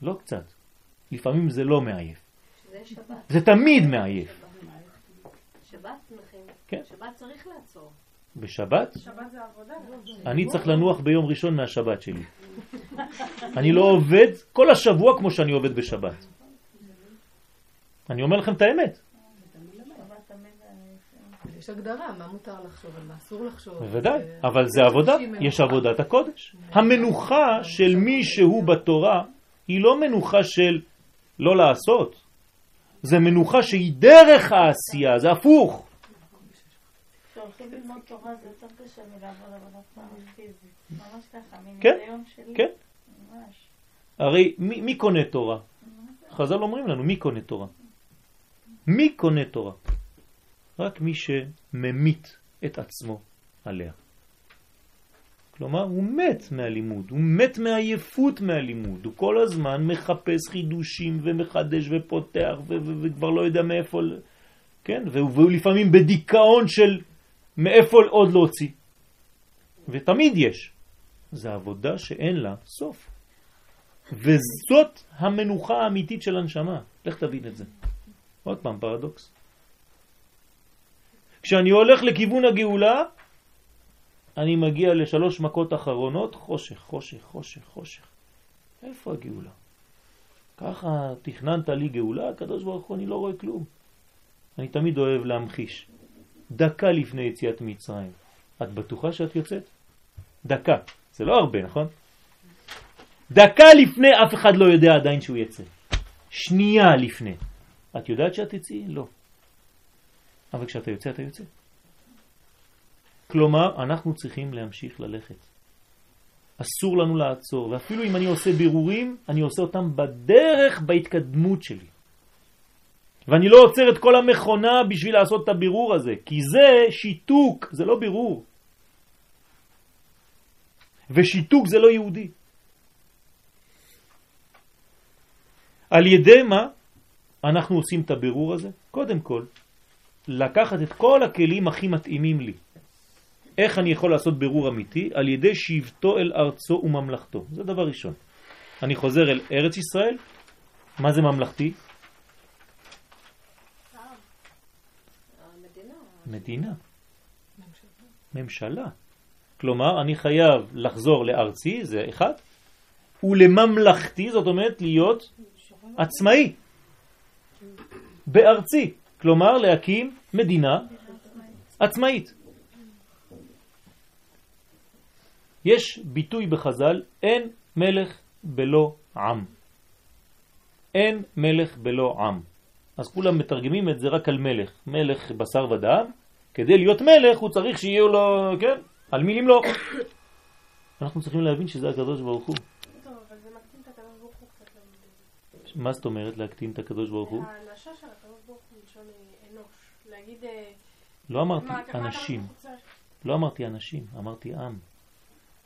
לא קצת. לפעמים זה לא מעייף. זה תמיד מעייף. כן. שבת צריך לעצור. בשבת שבת זה עבודה. אני צריך לנוח ביום ראשון מהשבת שלי. אני לא עובד כל השבוע כמו שאני עובד בשבת. אני אומר לכם את האמת. יש הגדרה, מה מותר לחשוב, על מה אסור לחשוב. בוודאי, אבל זה עבודה, יש. עבודת הקודש. המנוחה של מי שהוא בתורה היא לא מנוחה של לא לעשות. זה מנוחה שהיא דרך העשייה, זה הפוך. כן. כן. הרי מי, מי קונה תורה? חז"ל אומרים לנו, מי קונה תורה? מי קונה תורה? רק מי שממית את עצמו עליה. כלומר, הוא מת מהלימוד, הוא מת מעייפות מהלימוד, הוא כל הזמן מחפש חידושים ומחדש ופותח וכבר לא יודע מאיפה, כן? והוא לפעמים בדיכאון של מאיפה עוד להוציא. ותמיד יש. זה עבודה שאין לה סוף. וזאת המנוחה האמיתית של הנשמה. לך תבין את זה. עוד פעם, פרדוקס. כשאני הולך לכיוון הגאולה, אני מגיע לשלוש מכות אחרונות, חושך, חושך, חושך, חושך. איפה הגאולה? ככה תכננת לי גאולה, הקדוש ברוך הוא, אני לא רואה כלום. אני תמיד אוהב להמחיש. דקה לפני יציאת מצרים, את בטוחה שאת יוצאת? דקה. זה לא הרבה, נכון? דקה לפני אף אחד לא יודע עדיין שהוא יצא. שנייה לפני. את יודעת שאת תצאי? לא. אבל כשאתה יוצא, אתה יוצא. כלומר, אנחנו צריכים להמשיך ללכת. אסור לנו לעצור, ואפילו אם אני עושה בירורים, אני עושה אותם בדרך בהתקדמות שלי. ואני לא עוצר את כל המכונה בשביל לעשות את הבירור הזה, כי זה שיתוק, זה לא בירור. ושיתוק זה לא יהודי. על ידי מה אנחנו עושים את הבירור הזה? קודם כל, לקחת את כל הכלים הכי מתאימים לי. איך אני יכול לעשות בירור אמיתי? על ידי שבטו אל ארצו וממלכתו. זה דבר ראשון. אני חוזר אל ארץ ישראל. מה זה ממלכתי? מדינה. ממשלה. כלומר, אני חייב לחזור לארצי, זה אחד, ולממלכתי, זאת אומרת להיות עצמאי, בארצי, כלומר להקים מדינה עצמאית. יש ביטוי בחז"ל, אין מלך בלא עם. אין מלך בלא עם. אז כולם מתרגמים את זה רק על מלך. מלך בשר ודם, כדי להיות מלך הוא צריך שיהיו לו, כן, על מי למלוך. אנחנו צריכים להבין שזה הקדוש ברוך הוא. מה זאת אומרת להקטין את הקדוש ברוך הוא? האנשה של הקדוש ברוך הוא מלשון אנוש. להגיד... אה, לא אמרתי אנשים. לא אמרתי אנשים, אמרתי עם.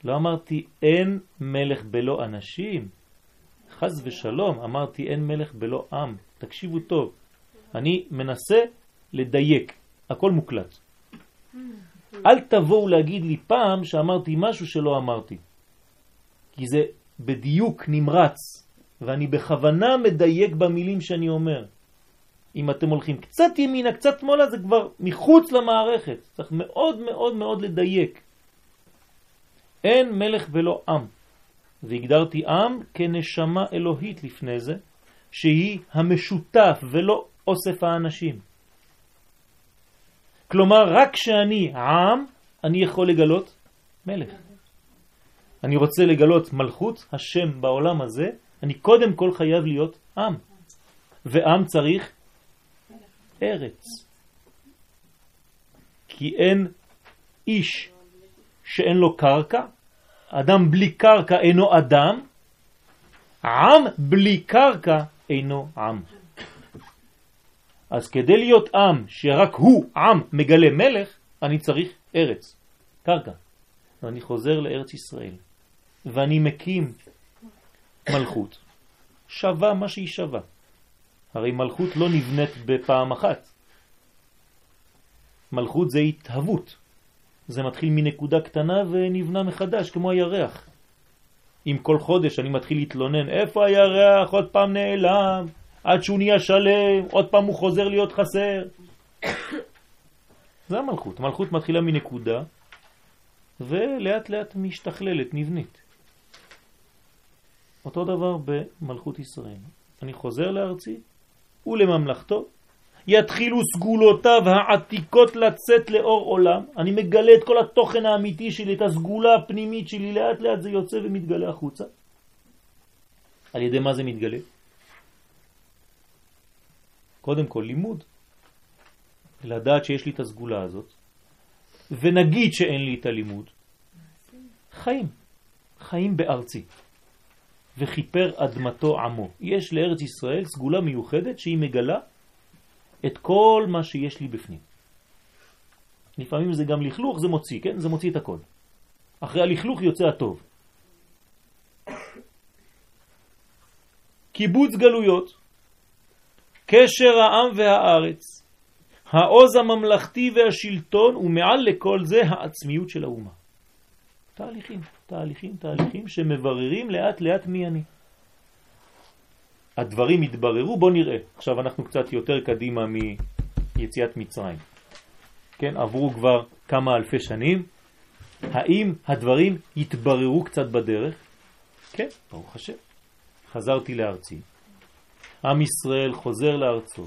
לא אמרתי אין מלך בלא אנשים. חז ושלום, אמרתי אין מלך בלא עם. תקשיבו טוב. אני מנסה לדייק. הכל מוקלט. אל תבואו להגיד לי פעם שאמרתי משהו שלא אמרתי. כי זה בדיוק נמרץ, ואני בכוונה מדייק במילים שאני אומר. אם אתם הולכים קצת ימינה, קצת שמאלה, זה כבר מחוץ למערכת. צריך מאוד מאוד מאוד לדייק. אין מלך ולא עם. והגדרתי עם כנשמה אלוהית לפני זה, שהיא המשותף ולא אוסף האנשים. כלומר, רק כשאני עם, אני יכול לגלות מלך. אני רוצה לגלות מלכות, השם בעולם הזה, אני קודם כל חייב להיות עם. ועם צריך ארץ. כי אין איש שאין לו קרקע, אדם בלי קרקע אינו אדם, עם בלי קרקע אינו עם. אז כדי להיות עם שרק הוא עם מגלה מלך, אני צריך ארץ, קרקע. ואני חוזר לארץ ישראל, ואני מקים מלכות, שווה מה שהיא שווה. הרי מלכות לא נבנית בפעם אחת. מלכות זה התהוות. זה מתחיל מנקודה קטנה ונבנה מחדש, כמו הירח. אם כל חודש אני מתחיל להתלונן, איפה הירח? עוד פעם נעלם, עד שהוא נהיה שלם, עוד פעם הוא חוזר להיות חסר. זה המלכות. מלכות מתחילה מנקודה, ולאט לאט משתכללת, נבנית. אותו דבר במלכות ישראל. אני חוזר לארצי ולממלכתו, יתחילו סגולותיו העתיקות לצאת לאור עולם. אני מגלה את כל התוכן האמיתי שלי, את הסגולה הפנימית שלי, לאט לאט זה יוצא ומתגלה החוצה. על ידי מה זה מתגלה? קודם כל לימוד, לדעת שיש לי את הסגולה הזאת, ונגיד שאין לי את הלימוד, חיים, חיים בארצי, וכיפר אדמתו עמו. יש לארץ ישראל סגולה מיוחדת שהיא מגלה את כל מה שיש לי בפנים. לפעמים זה גם לכלוך, זה מוציא, כן? זה מוציא את הכל. אחרי הלכלוך יוצא הטוב. קיבוץ גלויות, קשר העם והארץ, העוז הממלכתי והשלטון, ומעל לכל זה העצמיות של האומה. תהליכים, תהליכים, תהליכים שמבררים לאט לאט מי אני. הדברים התבררו, בוא נראה. עכשיו אנחנו קצת יותר קדימה מיציאת מצרים. כן, עברו כבר כמה אלפי שנים. האם הדברים התבררו קצת בדרך? כן, ברוך השם. חזרתי לארצי. עם ישראל חוזר לארצו.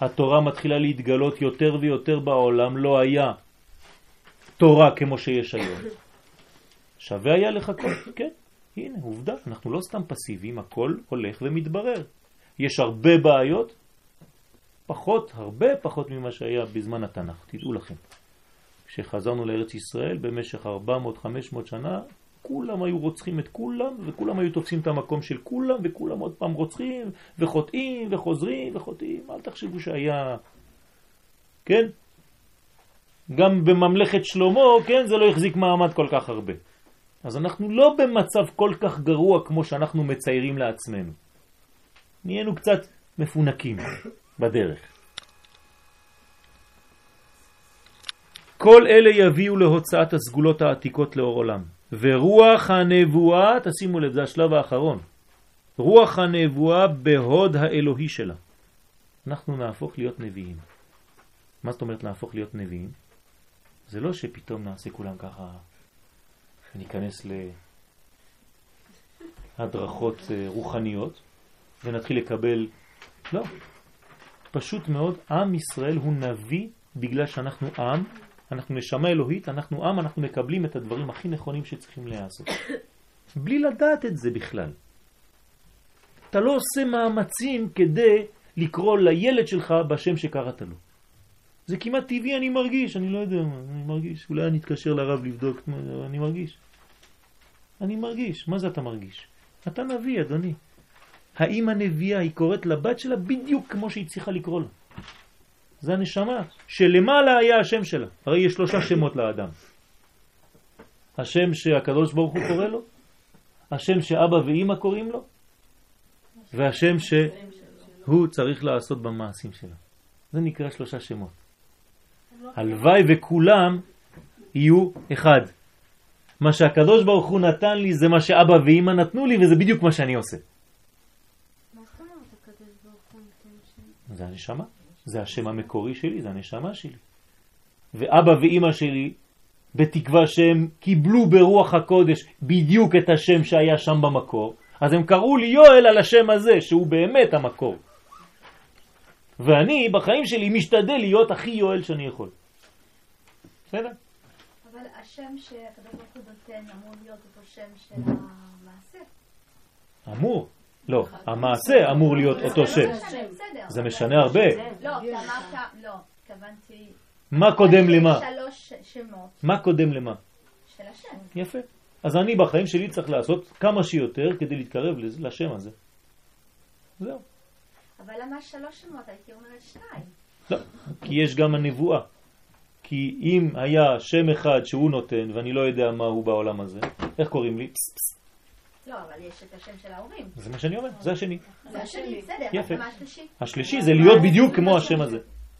התורה מתחילה להתגלות יותר ויותר בעולם. לא היה תורה כמו שיש היום. שווה היה לחכות, כן. הנה, עובדה, אנחנו לא סתם פסיביים, הכל הולך ומתברר. יש הרבה בעיות, פחות, הרבה פחות ממה שהיה בזמן התנ"ך, תדעו לכם. כשחזרנו לארץ ישראל במשך 400-500 שנה, כולם היו רוצחים את כולם, וכולם היו תופסים את המקום של כולם, וכולם עוד פעם רוצחים, וחוטאים, וחוזרים, וחוטאים. אל תחשבו שהיה... כן? גם בממלכת שלמה, כן, זה לא החזיק מעמד כל כך הרבה. אז אנחנו לא במצב כל כך גרוע כמו שאנחנו מציירים לעצמנו. נהיינו קצת מפונקים בדרך. כל אלה יביאו להוצאת הסגולות העתיקות לאור עולם. ורוח הנבואה, תשימו לב, זה השלב האחרון. רוח הנבואה בהוד האלוהי שלה. אנחנו נהפוך להיות נביאים. מה זאת אומרת נהפוך להיות נביאים? זה לא שפתאום נעשה כולם ככה ניכנס להדרכות אה, רוחניות ונתחיל לקבל, לא, פשוט מאוד, עם ישראל הוא נביא בגלל שאנחנו עם, אנחנו נשמה אלוהית, אנחנו עם, אנחנו מקבלים את הדברים הכי נכונים שצריכים להיעשות. בלי לדעת את זה בכלל. אתה לא עושה מאמצים כדי לקרוא לילד שלך בשם שקראת לו. זה כמעט טבעי, אני מרגיש, אני לא יודע מה, אני מרגיש. אולי אני אתקשר לרב לבדוק, אני מרגיש. אני מרגיש. מה זה אתה מרגיש? אתה נביא, אדוני. האם הנביאה היא קוראת לבת שלה בדיוק כמו שהיא צריכה לקרוא לה. זה הנשמה, שלמעלה היה השם שלה. הרי יש שלושה שמות לאדם. השם שהקדוש ברוך הוא קורא לו, השם שאבא ואימא קוראים לו, והשם שהוא צריך לעשות במעשים שלו. זה נקרא שלושה שמות. הלוואי וכולם יהיו אחד. מה שהקדוש ברוך הוא נתן לי זה מה שאבא ואימא נתנו לי וזה בדיוק מה שאני עושה. זה הנשמה, זה השם המקורי שלי, זה הנשמה שלי. ואבא ואימא שלי, בתקווה שהם קיבלו ברוח הקודש בדיוק את השם שהיה שם במקור, אז הם קראו לי יואל על השם הזה, שהוא באמת המקור. ואני בחיים שלי משתדל להיות הכי יואל שאני יכול. בסדר? אבל השם שהקדוש ברוך הוא נותן אמור להיות אותו שם של המעשה. אמור. לא, המעשה אמור להיות אותו שם. זה משנה הרבה. לא, אמרת, לא, התכוונתי... מה קודם למה? שלוש שמות. מה קודם למה? של השם. יפה. אז אני בחיים שלי צריך לעשות כמה שיותר כדי להתקרב לשם הזה. זהו. אבל למה שלוש שמות? הייתי אומרת שניים. לא, כי יש גם הנבואה. כי אם היה שם אחד שהוא נותן ואני לא יודע מה הוא בעולם הזה, איך קוראים לי? לא, אבל יש את השם של ההורים. זה מה שאני אומר, זה השני. זה השני, בסדר. יפה. מה השלישי? השלישי זה להיות בדיוק כמו השם הזה.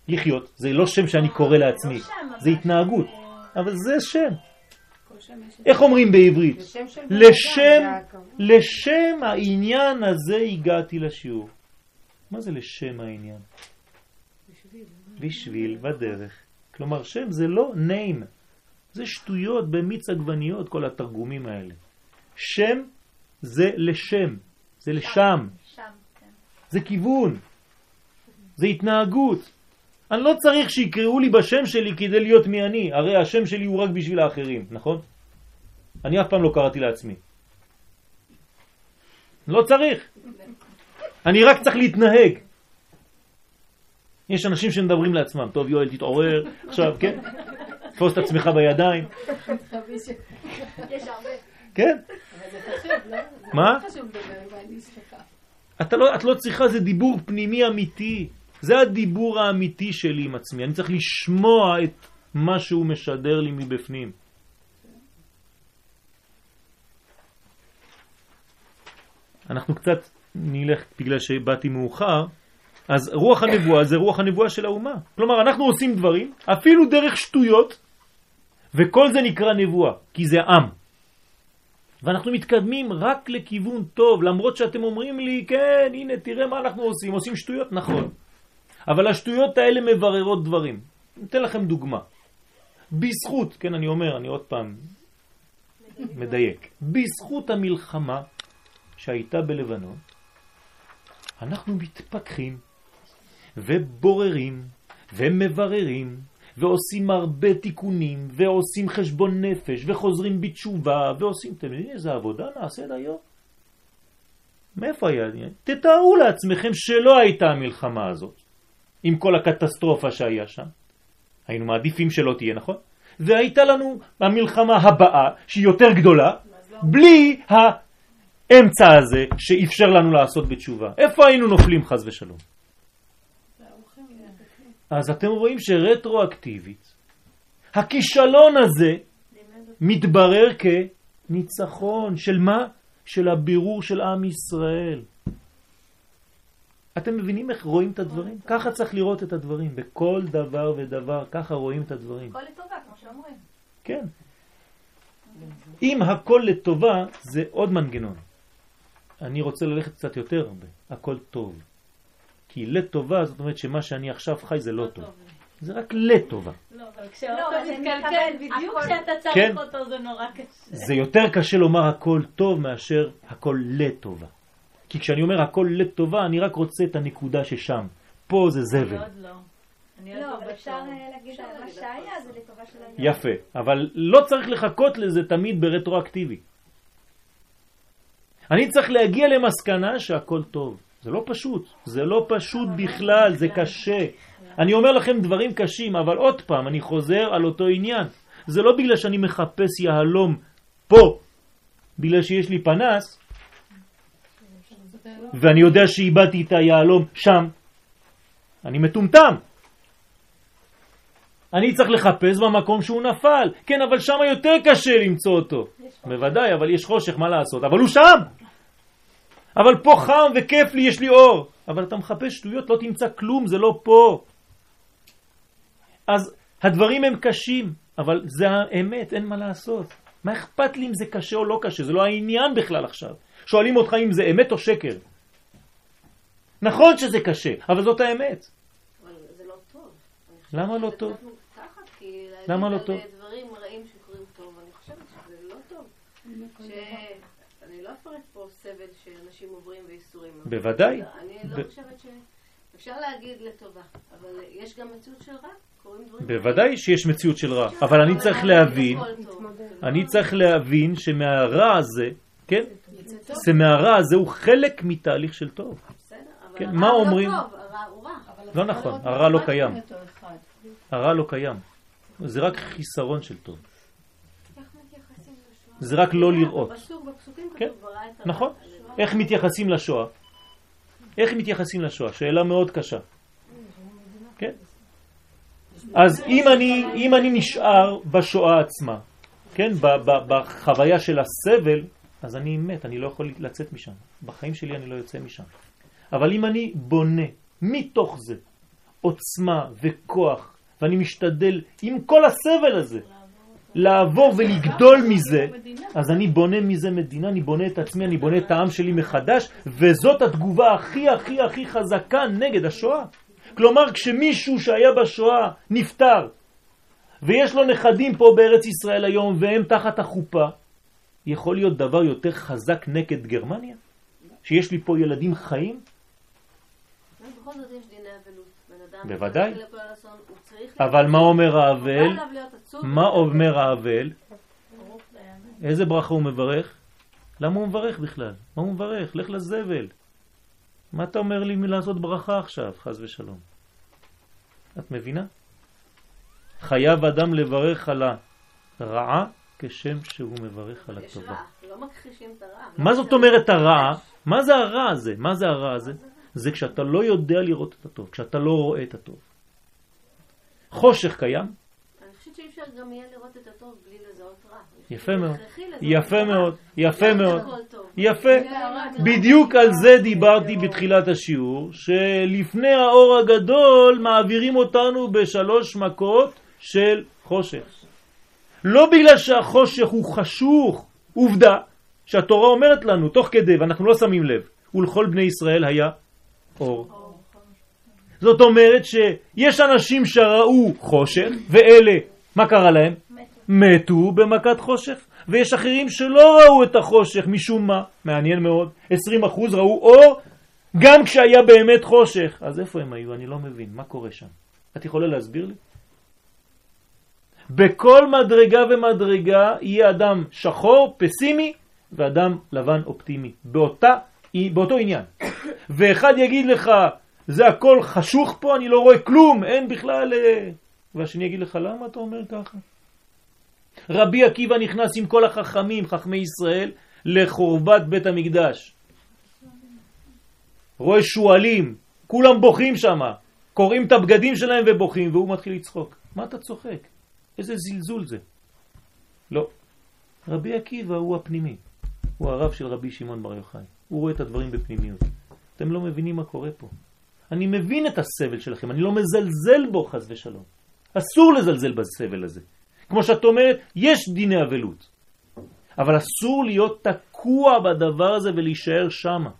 לחיות. זה לא שם שאני קורא לעצמי, זה התנהגות. אבל זה שם. איך אומרים בעברית? לשם, לשם העניין הזה הגעתי לשיעור. מה זה לשם העניין? בשביל, בדרך. כלומר, שם זה לא name, זה שטויות במיץ עגבניות, כל התרגומים האלה. שם זה לשם, זה לשם. שם, כן. זה כיוון, זה התנהגות. אני לא צריך שיקראו לי בשם שלי כדי להיות מי אני, הרי השם שלי הוא רק בשביל האחרים, נכון? אני אף פעם לא קראתי לעצמי. לא צריך. אני רק צריך להתנהג. יש אנשים שמדברים לעצמם, טוב יואל תתעורר, עכשיו, כן? תפוס את עצמך בידיים. כן? מה? אתה לא, את לא צריכה, זה דיבור פנימי אמיתי. זה הדיבור האמיתי שלי עם עצמי. אני צריך לשמוע את מה שהוא משדר לי מבפנים. אנחנו קצת נלך, בגלל שבאתי מאוחר, אז רוח הנבואה זה רוח הנבואה של האומה. כלומר, אנחנו עושים דברים, אפילו דרך שטויות, וכל זה נקרא נבואה, כי זה עם. ואנחנו מתקדמים רק לכיוון טוב, למרות שאתם אומרים לי, כן, הנה, תראה מה אנחנו עושים, עושים שטויות, נכון. אבל השטויות האלה מבררות דברים. אתן לכם דוגמה. בזכות, כן, אני אומר, אני עוד פעם מדייק, בזכות המלחמה שהייתה בלבנון, אנחנו מתפכחים ובוררים ומבררים ועושים הרבה תיקונים ועושים חשבון נפש וחוזרים בתשובה ועושים, אתם יודעים איזה עבודה נעשית היום? מאיפה היה? תתארו לעצמכם שלא הייתה המלחמה הזאת עם כל הקטסטרופה שהיה שם. היינו מעדיפים שלא תהיה, נכון? והייתה לנו המלחמה הבאה שהיא יותר גדולה בלי האמצע הזה שאפשר לנו לעשות בתשובה. איפה היינו נופלים חז ושלום? אז אתם רואים שרטרואקטיבית, הכישלון הזה מתברר כניצחון של מה? של הבירור של עם ישראל. אתם מבינים איך רואים את הדברים? ככה צריך לראות את הדברים, בכל דבר ודבר, ככה רואים את הדברים. הכל לטובה, כמו שאומרים. כן. אם הכל לטובה, זה עוד מנגנון. אני רוצה ללכת קצת יותר הרבה, הכל טוב. כי לטובה זאת אומרת שמה שאני עכשיו חי זה לא טוב. זה רק לטובה. לא, אבל כשאוטו מתקלקל בדיוק כשאתה צריך כן. אותו זה נורא קשה. זה יותר קשה לומר הכל טוב מאשר הכל לטובה. כי כשאני אומר הכל לטובה, אני רק רוצה את הנקודה ששם. פה זה אני זבל. עוד לא. אני עוד לא, לא אבל אפשר. אה, להגיד על מה שהיה זה לטובה של העניין. יפה. אבל לא צריך לחכות לזה תמיד ברטרואקטיבי. אני צריך להגיע למסקנה שהכל טוב. זה לא פשוט. זה לא פשוט בכלל, זה קשה. אני אומר לכם דברים קשים, אבל עוד פעם, אני חוזר על אותו עניין. זה לא בגלל שאני מחפש יהלום פה, בגלל שיש לי פנס, ואני יודע שאיבדתי את היהלום שם. אני מטומטם. אני צריך לחפש במקום שהוא נפל. כן, אבל שם יותר קשה למצוא אותו. בוודאי, אבל יש חושך, מה לעשות? אבל הוא שם! אבל פה חם וכיף לי, יש לי אור. אבל אתה מחפש שטויות, לא תמצא כלום, זה לא פה. אז הדברים הם קשים, אבל זה האמת, אין מה לעשות. מה אכפת לי אם זה קשה או לא קשה? זה לא העניין בכלל עכשיו. שואלים אותך אם זה אמת או שקר. נכון שזה קשה, אבל זאת האמת. אבל זה לא טוב. למה לא טוב? כי להגיד למה לא על טוב? דברים רעים שקורים טוב, אני חושבת שזה לא טוב. שאני לא אפרט פה סבל שאנשים עוברים וייסורים. אבל בוודאי. אני ב- לא חושבת ש... אפשר להגיד לטובה, אבל יש גם מציאות של רע. בוודאי שיש מציאות של רע, אבל אני צריך להבין. אני צריך להבין שמהרע הזה, כן? זה מהרע הזה הוא חלק מתהליך של טוב. בסדר, אבל כן, הרע מה הוא אומרים? לא טוב, הרע הוא רע. לא נכון, הרע לא קיים. הרע לא קיים. זה רק חיסרון של טוב. זה רק לא לראות. כן. נכון. איך מתייחסים לשואה? איך מתייחסים לשואה? שאלה מאוד קשה. כן? אז אם אני, אם אני נשאר בשואה עצמה, כן, בחוויה של הסבל, אז אני מת, אני לא יכול לצאת משם. בחיים שלי אני לא יוצא משם. אבל אם אני בונה מתוך זה עוצמה וכוח, ואני משתדל עם כל הסבל הזה לעבור ולגדול מזה, אז אני בונה מזה מדינה, אני בונה את עצמי, אני בונה את העם שלי מחדש, וזאת התגובה הכי הכי הכי חזקה נגד השואה. כלומר, כשמישהו שהיה בשואה נפטר, ויש לו נכדים פה בארץ ישראל היום, והם תחת החופה, יכול להיות דבר יותר חזק נגד גרמניה? שיש לי פה ילדים חיים? בכל זאת יש דיני אבלות. בוודאי. אבל מה אומר האבל? מה אומר האבל? איזה ברכה הוא מברך? למה הוא מברך בכלל? מה הוא מברך? לך לזבל. מה אתה אומר לי מלעשות ברכה עכשיו, חז ושלום? את מבינה? חייב אדם לברך על הרעה כשם שהוא מברך על יש הטובה. רע, לא מכחישים את הרע. מה זאת. אומרת הרע? מה זה הרע הזה? מה זה הרע הזה? זה כשאתה לא יודע לראות את הטוב, כשאתה לא רואה את הטוב. חושך קיים, אני חושבת שאי אפשר גם יהיה לראות את הטוב בלי לזהות רע. יפה מאוד. יפה. מאוד, יפה מאוד. יפה. בדיוק על זה דיברתי בתחילת השיעור, שלפני האור הגדול מעבירים אותנו בשלוש מכות של חושך. לא בגלל שהחושך הוא חשוך, עובדה שהתורה אומרת לנו תוך כדי, ואנחנו לא שמים לב, ולכל בני ישראל היה אור. זאת אומרת שיש אנשים שראו חושך, ואלה, מה קרה להם? מתו במכת חושך. ויש אחרים שלא ראו את החושך משום מה, מעניין מאוד, 20% ראו אור גם כשהיה באמת חושך. אז איפה הם היו? אני לא מבין, מה קורה שם? את יכולה להסביר לי? בכל מדרגה ומדרגה יהיה אדם שחור, פסימי, ואדם לבן אופטימי, באותה, באותו עניין. ואחד יגיד לך, זה הכל חשוך פה, אני לא רואה כלום, אין בכלל... אה, והשני יגיד לך, למה אתה אומר ככה? רבי עקיבא נכנס עם כל החכמים, חכמי ישראל, לחורבת בית המקדש. רואה שועלים, כולם בוכים שם, קוראים את הבגדים שלהם ובוכים, והוא מתחיל לצחוק. מה אתה צוחק? איזה זלזול זה. לא. רבי עקיבא הוא הפנימי. הוא הרב של רבי שמעון בר יוחאי. הוא רואה את הדברים בפנימיות. אתם לא מבינים מה קורה פה. אני מבין את הסבל שלכם, אני לא מזלזל בו חס ושלום. אסור לזלזל בסבל הזה. כמו שאת אומרת, יש דיני אבלות. אבל אסור להיות תקוע בדבר הזה ולהישאר שמה.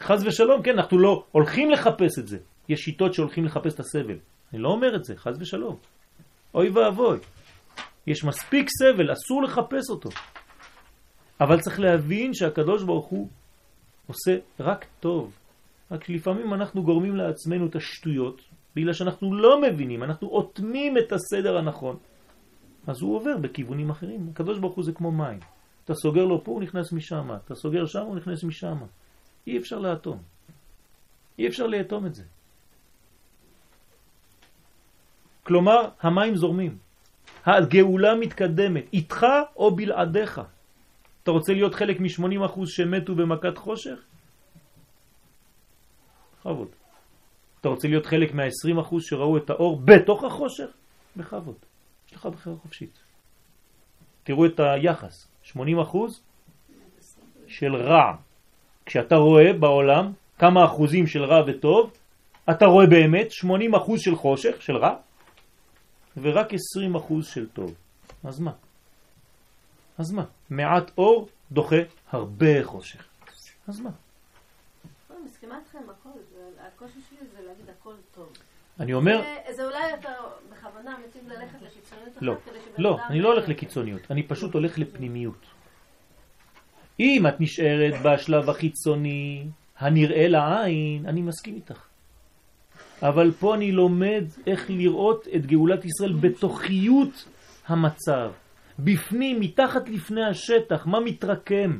חז ושלום, כן, אנחנו לא הולכים לחפש את זה. יש שיטות שהולכים לחפש את הסבל. אני לא אומר את זה, חז ושלום. אוי ואבוי. יש מספיק סבל, אסור לחפש אותו. אבל צריך להבין שהקדוש ברוך הוא עושה רק טוב. רק לפעמים אנחנו גורמים לעצמנו את השטויות, בגלל שאנחנו לא מבינים, אנחנו אוטמים את הסדר הנכון. אז הוא עובר בכיוונים אחרים. הקדוש ברוך הוא זה כמו מים. אתה סוגר לו פה, הוא נכנס משם. אתה סוגר שם, הוא נכנס משם. אי אפשר לאטום. אי אפשר לאטום את זה. כלומר, המים זורמים. הגאולה מתקדמת, איתך או בלעדיך. אתה רוצה להיות חלק מ-80% שמתו במכת חושך? בכבוד. אתה רוצה להיות חלק מה-20% שראו את האור בתוך החושך? בכבוד. יש לך בחירה חופשית. תראו את היחס, 80% של רע. כשאתה רואה בעולם כמה אחוזים של רע וטוב, אתה רואה באמת 80% של חושך, של רע, ורק 20% של טוב. אז מה? אז מה? מעט אור דוחה הרבה חושך. אז מה? אני מסכימה איתכם הכל, הקושי שלי זה להגיד הכל טוב. אני אומר... זה אולי אתה בכוונה מציב ללכת לקיצוניות לא, אחת לא, אדם- אני לא הולך לקיצוניות, אני פשוט הולך לפנימיות. אם את נשארת בשלב החיצוני, הנראה לעין, אני מסכים איתך. אבל פה אני לומד איך לראות את גאולת ישראל בתוכיות המצב, בפנים, מתחת לפני השטח, מה מתרקם.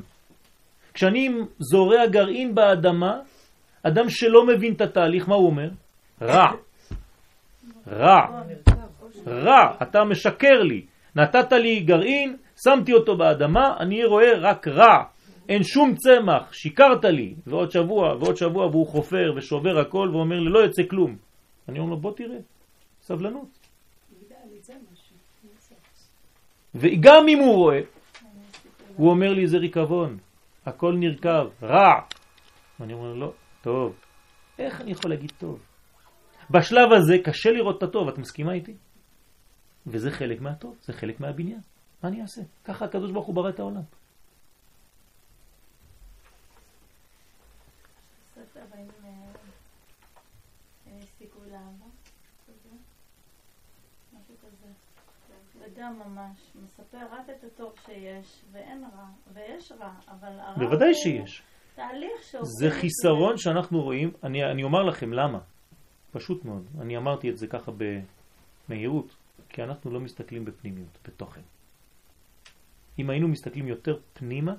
כשאני זורע גרעין באדמה, אדם שלא מבין את התהליך, מה הוא אומר? רע. רע. רע, אתה משקר לי. נתת לי גרעין, שמתי אותו באדמה, אני רואה רק רע. אין שום צמח, שיקרת לי. ועוד שבוע, ועוד שבוע, והוא חופר ושובר הכל ואומר לי, לא יוצא כלום. אני אומר לו, בוא תראה, סבלנות. וגם אם הוא רואה, הוא אומר לי, זה ריקבון, הכל נרכב, רע. אני אומר לו, לא, טוב. איך אני יכול להגיד טוב? בשלב הזה קשה לראות את הטוב, את מסכימה איתי? וזה חלק מהטוב, זה חלק מהבניין. מה אני אעשה? ככה הקדוש ברוך הוא ברא את העולם. ספר הבאים אה, אה, סיכוי לאהבה, כזה. משהו כזה. וגם ממש מספר רק את הטוב שיש, ואין רע, ויש רע, אבל הרע בוודאי שיש. תהליך שעושים זה את חיסרון שאנחנו רואים, אני, אני אומר לכם למה. פשוט מאוד. אני אמרתי את זה ככה במהירות, כי אנחנו לא מסתכלים בפנימיות, בתוכן. אם היינו מסתכלים יותר פנימה,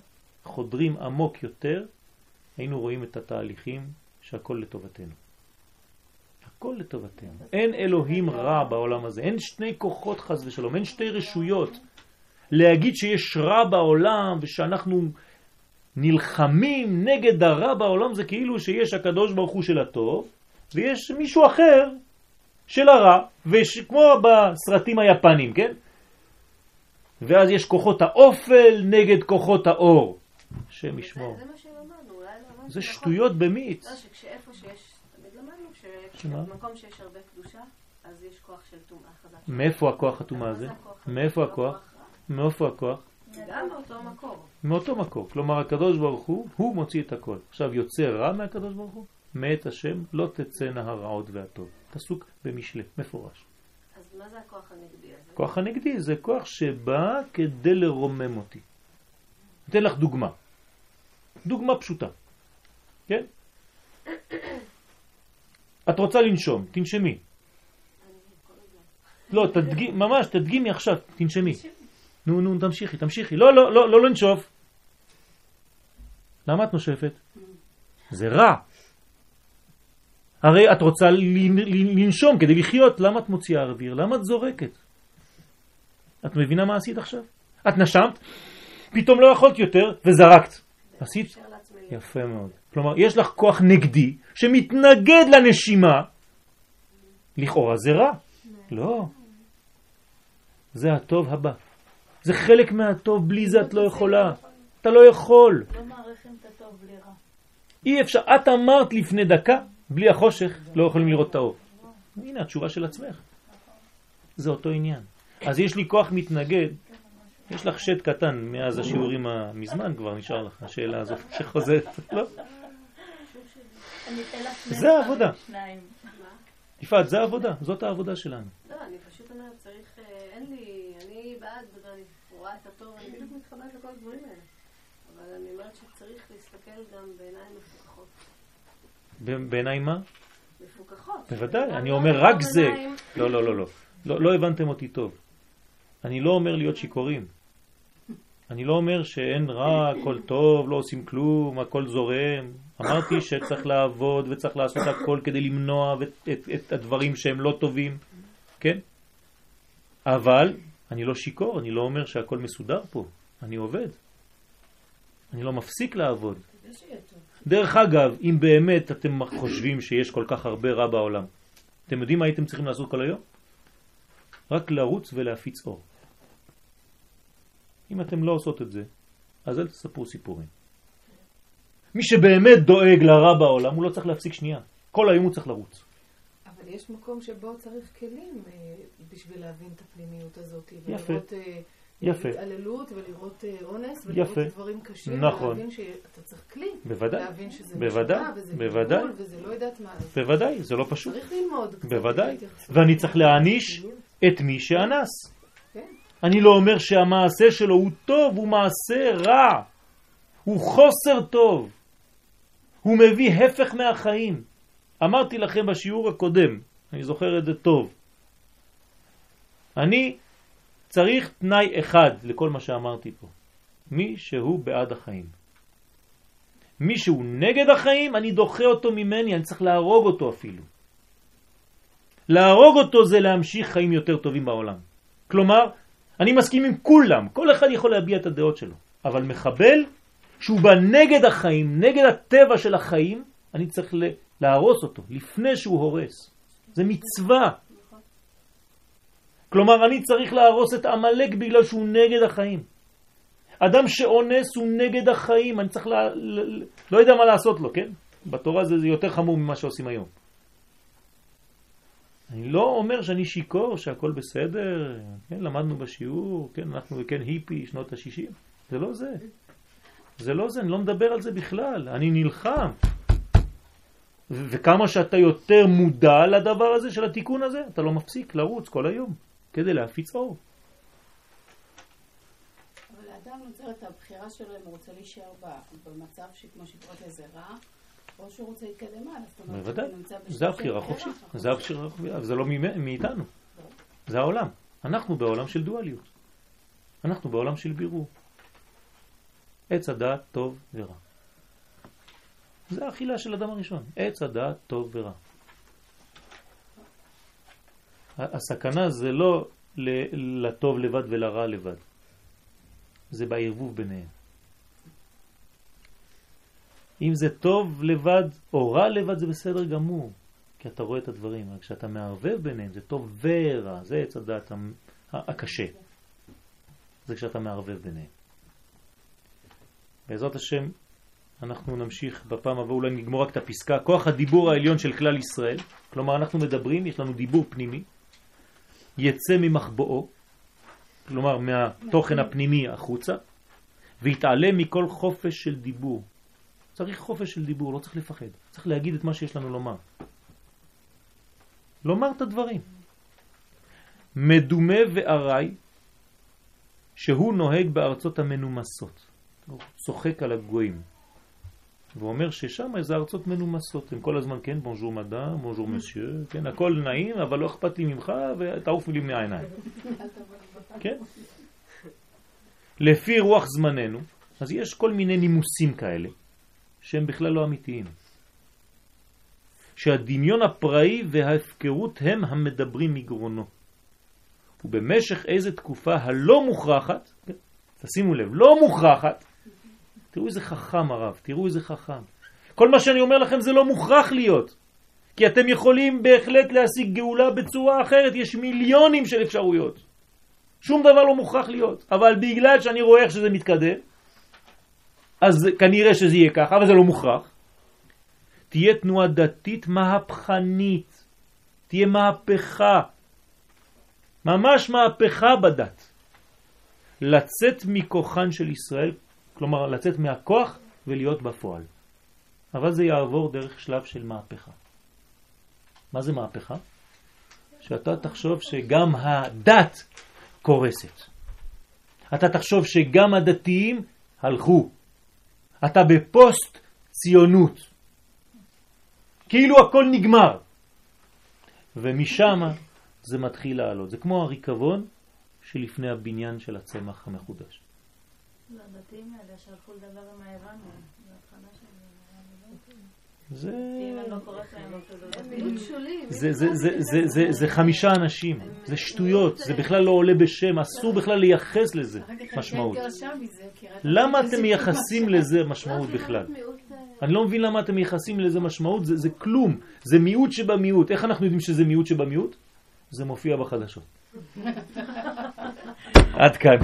חודרים עמוק יותר, היינו רואים את התהליכים שהכל לטובתנו. הכל לטובתנו. אין אלוהים רע בעולם הזה, אין שני כוחות חז ושלום, אין שתי רשויות. להגיד שיש רע בעולם ושאנחנו נלחמים נגד הרע בעולם זה כאילו שיש הקדוש ברוך הוא של הטוב ויש מישהו אחר של הרע וכמו בסרטים היפנים, כן? ואז יש כוחות האופל נגד כוחות האור. השם ישמור. זה לא למדנו. זה נכון. שטויות במיץ. לא, שכשאיפה שיש, שבמקום שיש הרבה קדושה, אז יש כוח של טומאה חזק. מאיפה הכוח הטומאה הזה? מאיפה לא הכוח? מאיפה הכוח? גם מאותו מקור. מאותו מקור. כלומר, הקדוש ברוך הוא, הוא מוציא את הכל. עכשיו, יוצא רע מהקדוש ברוך הוא? מאת השם לא תצאנה הרעות והטוב. פסוק במשלי, מפורש. אז מה זה הכוח הנגדי הזה? כוח הנגדי זה כוח שבא כדי לרומם אותי. אתן לך דוגמה. דוגמה פשוטה. כן? את רוצה לנשום, תנשמי. לא, תדגים, ממש, תדגימי עכשיו, תנשמי. נו, נו, תמשיכי, תמשיכי. לא, לא, לא, לא לנשוף. למה את נושפת? זה רע. הרי את רוצה לנ- לנ- לנשום כדי לחיות, למה את מוציאה אוויר? למה את זורקת? את מבינה מה עשית עכשיו? את נשמת, פתאום לא יכולת יותר וזרקת. עשית? יפה מאוד. כלומר, יש לך כוח נגדי שמתנגד לנשימה, לכאורה זה רע. לא. זה הטוב הבא. זה חלק מהטוב, בלי זה את לא יכולה. אתה לא יכול. לא מעריכים את הטוב בלי רע. אי אפשר. את אמרת לפני דקה, בלי החושך לא יכולים לראות את האור. הנה התשובה של עצמך. זה אותו עניין. אז יש לי כוח מתנגד, יש לך שד קטן מאז השיעורים המזמן כבר נשאר לך השאלה הזאת שחוזרת, לא? אני אתן לך שני זה העבודה. יפעת, זה העבודה, זאת העבודה שלנו. לא, אני פשוט אומרת, צריך, אה, אין לי, אני בעד, ואני רואה את הטוב, אני בדיוק מתחברת לכל הדברים האלה. אבל אני אומרת שצריך להסתכל גם בעיניים מפוקחות. ב- בעיניי מה? מפוקחות. בוודאי, אני לא, אומר רק זה. בעיניים. לא, לא, לא, לא. לא, לא הבנתם אותי טוב. אני לא אומר להיות שיכורים. אני לא אומר שאין רע, הכל טוב, לא עושים כלום, הכל זורם. אמרתי שצריך לעבוד וצריך לעשות הכל כדי למנוע את, את, את הדברים שהם לא טובים, כן? אבל אני לא שיקור, אני לא אומר שהכל מסודר פה. אני עובד. אני לא מפסיק לעבוד. דרך אגב, אם באמת אתם חושבים שיש כל כך הרבה רע בעולם, אתם יודעים מה הייתם צריכים לעשות כל היום? רק לרוץ ולהפיץ אור. אם אתם לא עושות את זה, אז אל תספרו סיפורים. מי שבאמת דואג לרע בעולם, הוא לא צריך להפסיק שנייה. כל היום הוא צריך לרוץ. אבל יש מקום שבו צריך כלים אה, בשביל להבין את הפנימיות הזאת. יפה. ולראות אה, יפה. התעללות ולראות אה, אונס ולראות יפה. דברים קשים. נכון. ולהבין שאתה צריך כלי. בוודאי, להבין שזה בוודאי, משוגע וזה בוודאי. גבול וזה לא יודעת מה. בוודאי, זה לא פשוט. צריך ללמוד. בוודאי. ואני צריך להעניש את מי שאנס. כן. אני לא אומר שהמעשה שלו הוא טוב, הוא מעשה רע. הוא חוסר טוב. הוא מביא הפך מהחיים. אמרתי לכם בשיעור הקודם, אני זוכר את זה טוב. אני צריך תנאי אחד לכל מה שאמרתי פה. מי שהוא בעד החיים. מי שהוא נגד החיים, אני דוחה אותו ממני, אני צריך להרוג אותו אפילו. להרוג אותו זה להמשיך חיים יותר טובים בעולם. כלומר, אני מסכים עם כולם, כל אחד יכול להביע את הדעות שלו, אבל מחבל שהוא בא נגד החיים, נגד הטבע של החיים, אני צריך להרוס אותו לפני שהוא הורס. זה מצווה. כלומר, אני צריך להרוס את עמלק בגלל שהוא נגד החיים. אדם שאונס הוא נגד החיים, אני צריך. ל... לא יודע מה לעשות לו, כן? בתורה זה, זה יותר חמור ממה שעושים היום. אני לא אומר שאני שיקור, שהכל בסדר, כן, למדנו בשיעור, כן, אנחנו כן היפי, שנות ה-60, זה לא זה. זה לא זה, אני לא מדבר על זה בכלל, אני נלחם. וכמה שאתה יותר מודע לדבר הזה, של התיקון הזה, אתה לא מפסיק לרוץ כל היום, כדי להפיץ אור. אבל לאדם נוצרת הבחירה שלו אם הוא רוצה להישאר במצב שכמו שקוראת לזה רע, או שהוא רוצה להתקדם הלאה. זאת אומרת, בוודאי, זה הבחירה בחירה. החופשית, זה הבחירה החופשית, אבל זה לא מאיתנו, זה העולם. אנחנו בעולם של דואליות, אנחנו בעולם של בירור. עץ הדעת טוב ורע. זה האכילה של אדם הראשון, עץ הדעת טוב ורע. הסכנה זה לא לטוב לבד ולרע לבד, זה בערבוב ביניהם. אם זה טוב לבד או רע לבד זה בסדר גמור. כי אתה רואה את הדברים, רק כשאתה מערבב ביניהם, זה טוב ורע, זה עץ הדעת הקשה. זה כשאתה מערבב ביניהם. בעזרת השם, אנחנו נמשיך בפעם הבאה, אולי נגמור רק את הפסקה, כוח הדיבור העליון של כלל ישראל, כלומר אנחנו מדברים, יש לנו דיבור פנימי, יצא ממחבואו, כלומר מהתוכן הפנימי החוצה, ויתעלם מכל חופש של דיבור. צריך חופש של דיבור, לא צריך לפחד, צריך להגיד את מה שיש לנו לומר. לומר את הדברים. מדומה וארעי, שהוא נוהג בארצות המנומסות. הוא צוחק על הגויים. והוא אומר ששם איזה ארצות מנומסות, הם כל הזמן, כן, בונז'ור מדאם, בונז'ור מסייר, כן, הכל נעים, אבל לא אכפת לי ממך ותעוף לי מהעיניים. כן? לפי רוח זמננו, אז יש כל מיני נימוסים כאלה, שהם בכלל לא אמיתיים. שהדמיון הפראי וההפקרות הם המדברים מגרונו. ובמשך איזה תקופה הלא מוכרחת, כן, תשימו לב, לא מוכרחת, תראו איזה חכם הרב, תראו איזה חכם. כל מה שאני אומר לכם זה לא מוכרח להיות. כי אתם יכולים בהחלט להשיג גאולה בצורה אחרת, יש מיליונים של אפשרויות. שום דבר לא מוכרח להיות. אבל בגלל שאני רואה איך שזה מתקדם, אז כנראה שזה יהיה ככה, אבל זה לא מוכרח. תהיה תנועה דתית מהפכנית, תהיה מהפכה, ממש מהפכה בדת. לצאת מכוחן של ישראל כלומר לצאת מהכוח ולהיות בפועל. אבל זה יעבור דרך שלב של מהפכה. מה זה מהפכה? שאתה תחשוב שגם הדת קורסת. אתה תחשוב שגם הדתיים הלכו. אתה בפוסט ציונות. כאילו הכל נגמר. ומשם זה מתחיל לעלות. זה כמו הריקבון שלפני הבניין של הצמח המחודש. לדתיים האלה שהלכו לדבר עם האיראנים, זה... זה זה חמישה אנשים, זה שטויות, זה בכלל לא עולה בשם, אסור בכלל לייחס לזה משמעות. למה אתם מייחסים לזה משמעות בכלל? אני לא מבין למה אתם מייחסים לזה משמעות, זה כלום, זה מיעוט שבמיעוט. איך אנחנו יודעים שזה מיעוט שבמיעוט? זה מופיע בחדשות. עד כאן.